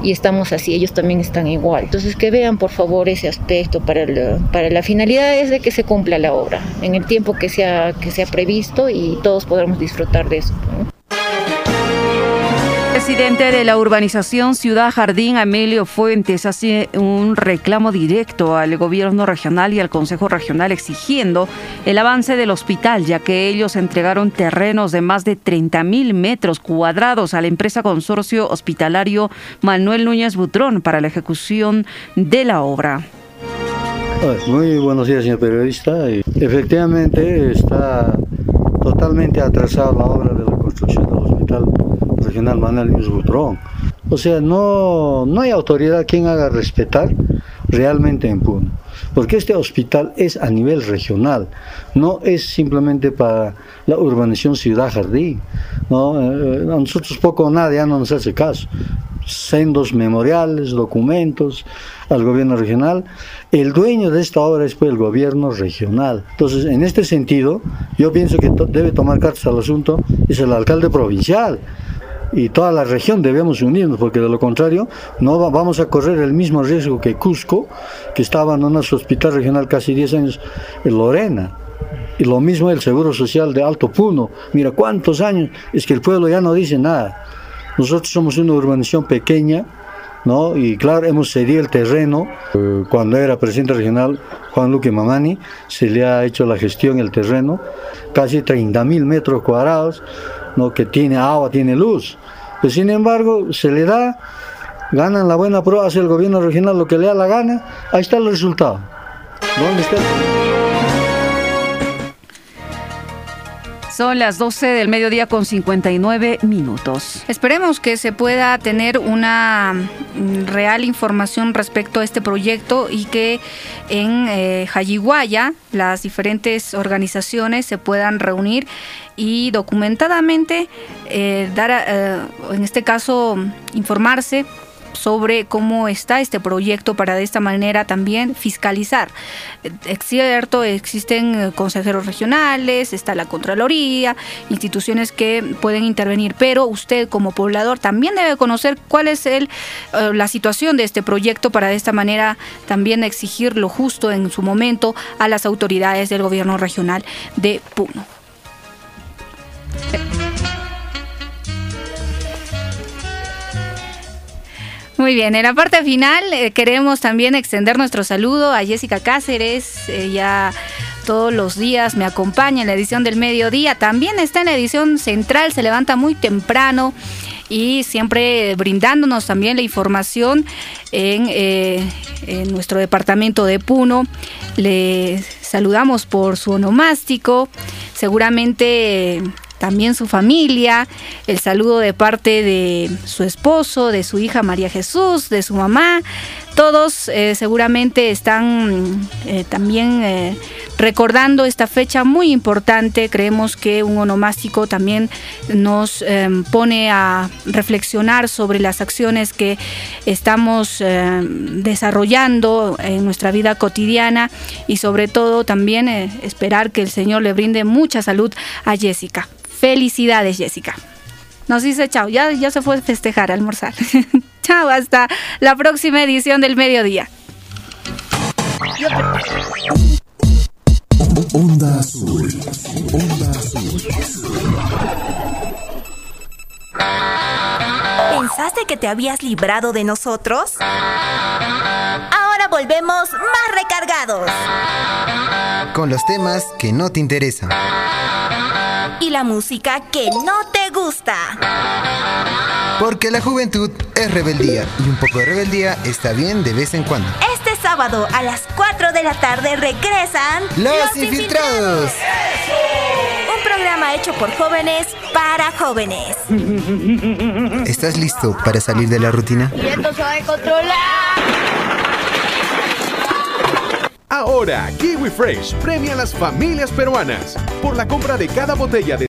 y estamos así, ellos también están igual. Entonces que vean por favor ese aspecto para, para la finalidad es que se cumpla la obra en el tiempo que sea, que sea previsto y todos podremos disfrutar de eso presidente de la urbanización Ciudad Jardín, Amelio Fuentes, hace un reclamo directo al gobierno regional y al Consejo Regional exigiendo el avance del hospital, ya que ellos entregaron terrenos de más de 30 mil metros cuadrados a la empresa consorcio hospitalario Manuel Núñez Butrón para la ejecución de la obra. Muy buenos días, señor periodista. Efectivamente, está totalmente atrasada la obra de la construcción del hospital regional Manuel Luis Butrón. O sea, no, no hay autoridad quien haga respetar realmente en Puno. Porque este hospital es a nivel regional, no es simplemente para la urbanización Ciudad Jardín. ¿no? Eh, a nosotros poco o nada ya no nos hace caso. Sendos memoriales, documentos al gobierno regional. El dueño de esta obra es pues, el gobierno regional. Entonces, en este sentido, yo pienso que debe tomar cartas al asunto es el alcalde provincial y toda la región debemos unirnos, porque de lo contrario no vamos a correr el mismo riesgo que Cusco, que estaba en un hospital regional casi 10 años en Lorena. Y lo mismo el Seguro Social de Alto Puno. Mira cuántos años, es que el pueblo ya no dice nada. Nosotros somos una urbanización pequeña, ¿no? Y claro, hemos cedido el terreno. Eh, cuando era presidente regional, Juan Luque Mamani, se le ha hecho la gestión el terreno, casi 30 mil metros cuadrados, ¿no? Que tiene agua, tiene luz. Pues, sin embargo, se le da, ganan la buena prueba, hace el gobierno regional lo que le da la gana, ahí está el resultado. ¿Dónde está Son las 12 del mediodía con 59 minutos. Esperemos que se pueda tener una mm, real información respecto a este proyecto y que en eh, las diferentes organizaciones se puedan reunir y documentadamente eh, dar, eh, en este caso, informarse sobre cómo está este proyecto para de esta manera también fiscalizar. Es cierto, existen eh, consejeros regionales, está la Contraloría, instituciones que pueden intervenir, pero usted como poblador también debe conocer cuál es el, la situación de este proyecto para de esta manera también exigir lo justo en su momento a las autoridades del gobierno regional de Puno. Muy bien, en la parte final eh, queremos también extender nuestro saludo a Jessica Cáceres, ella todos los días me acompaña en la edición del mediodía, también está en la edición central, se levanta muy temprano y siempre brindándonos también la información en, eh, en nuestro departamento de Puno. Le saludamos por su onomástico, seguramente también su familia, el saludo de parte de su esposo, de su hija María Jesús, de su mamá. Todos eh, seguramente están eh, también eh, recordando esta fecha muy importante. Creemos que un onomástico también nos em, pone a reflexionar sobre las acciones que estamos em, desarrollando en nuestra vida cotidiana y sobre todo también esperar que el Señor le brinde mucha salud a Jessica. Felicidades, Jessica. Nos dice chao, ya, ya se fue a festejar, a almorzar. chao, hasta la próxima edición del mediodía. Onda Azul. Onda Azul. ¿Pensaste que te habías librado de nosotros? Ahora volvemos más recargados. Con los temas que no te interesan. Y la música que no te gusta. Porque la juventud es rebeldía y un poco de rebeldía está bien de vez en cuando. Este sábado a las 4 de la tarde regresan Los, infiltrados. Un programa hecho por jóvenes para jóvenes. ¿Estás listo para salir de la rutina? Y esto se va a controlar. Ahora, Kiwi Fresh premia a las familias peruanas. Por la compra de cada botella de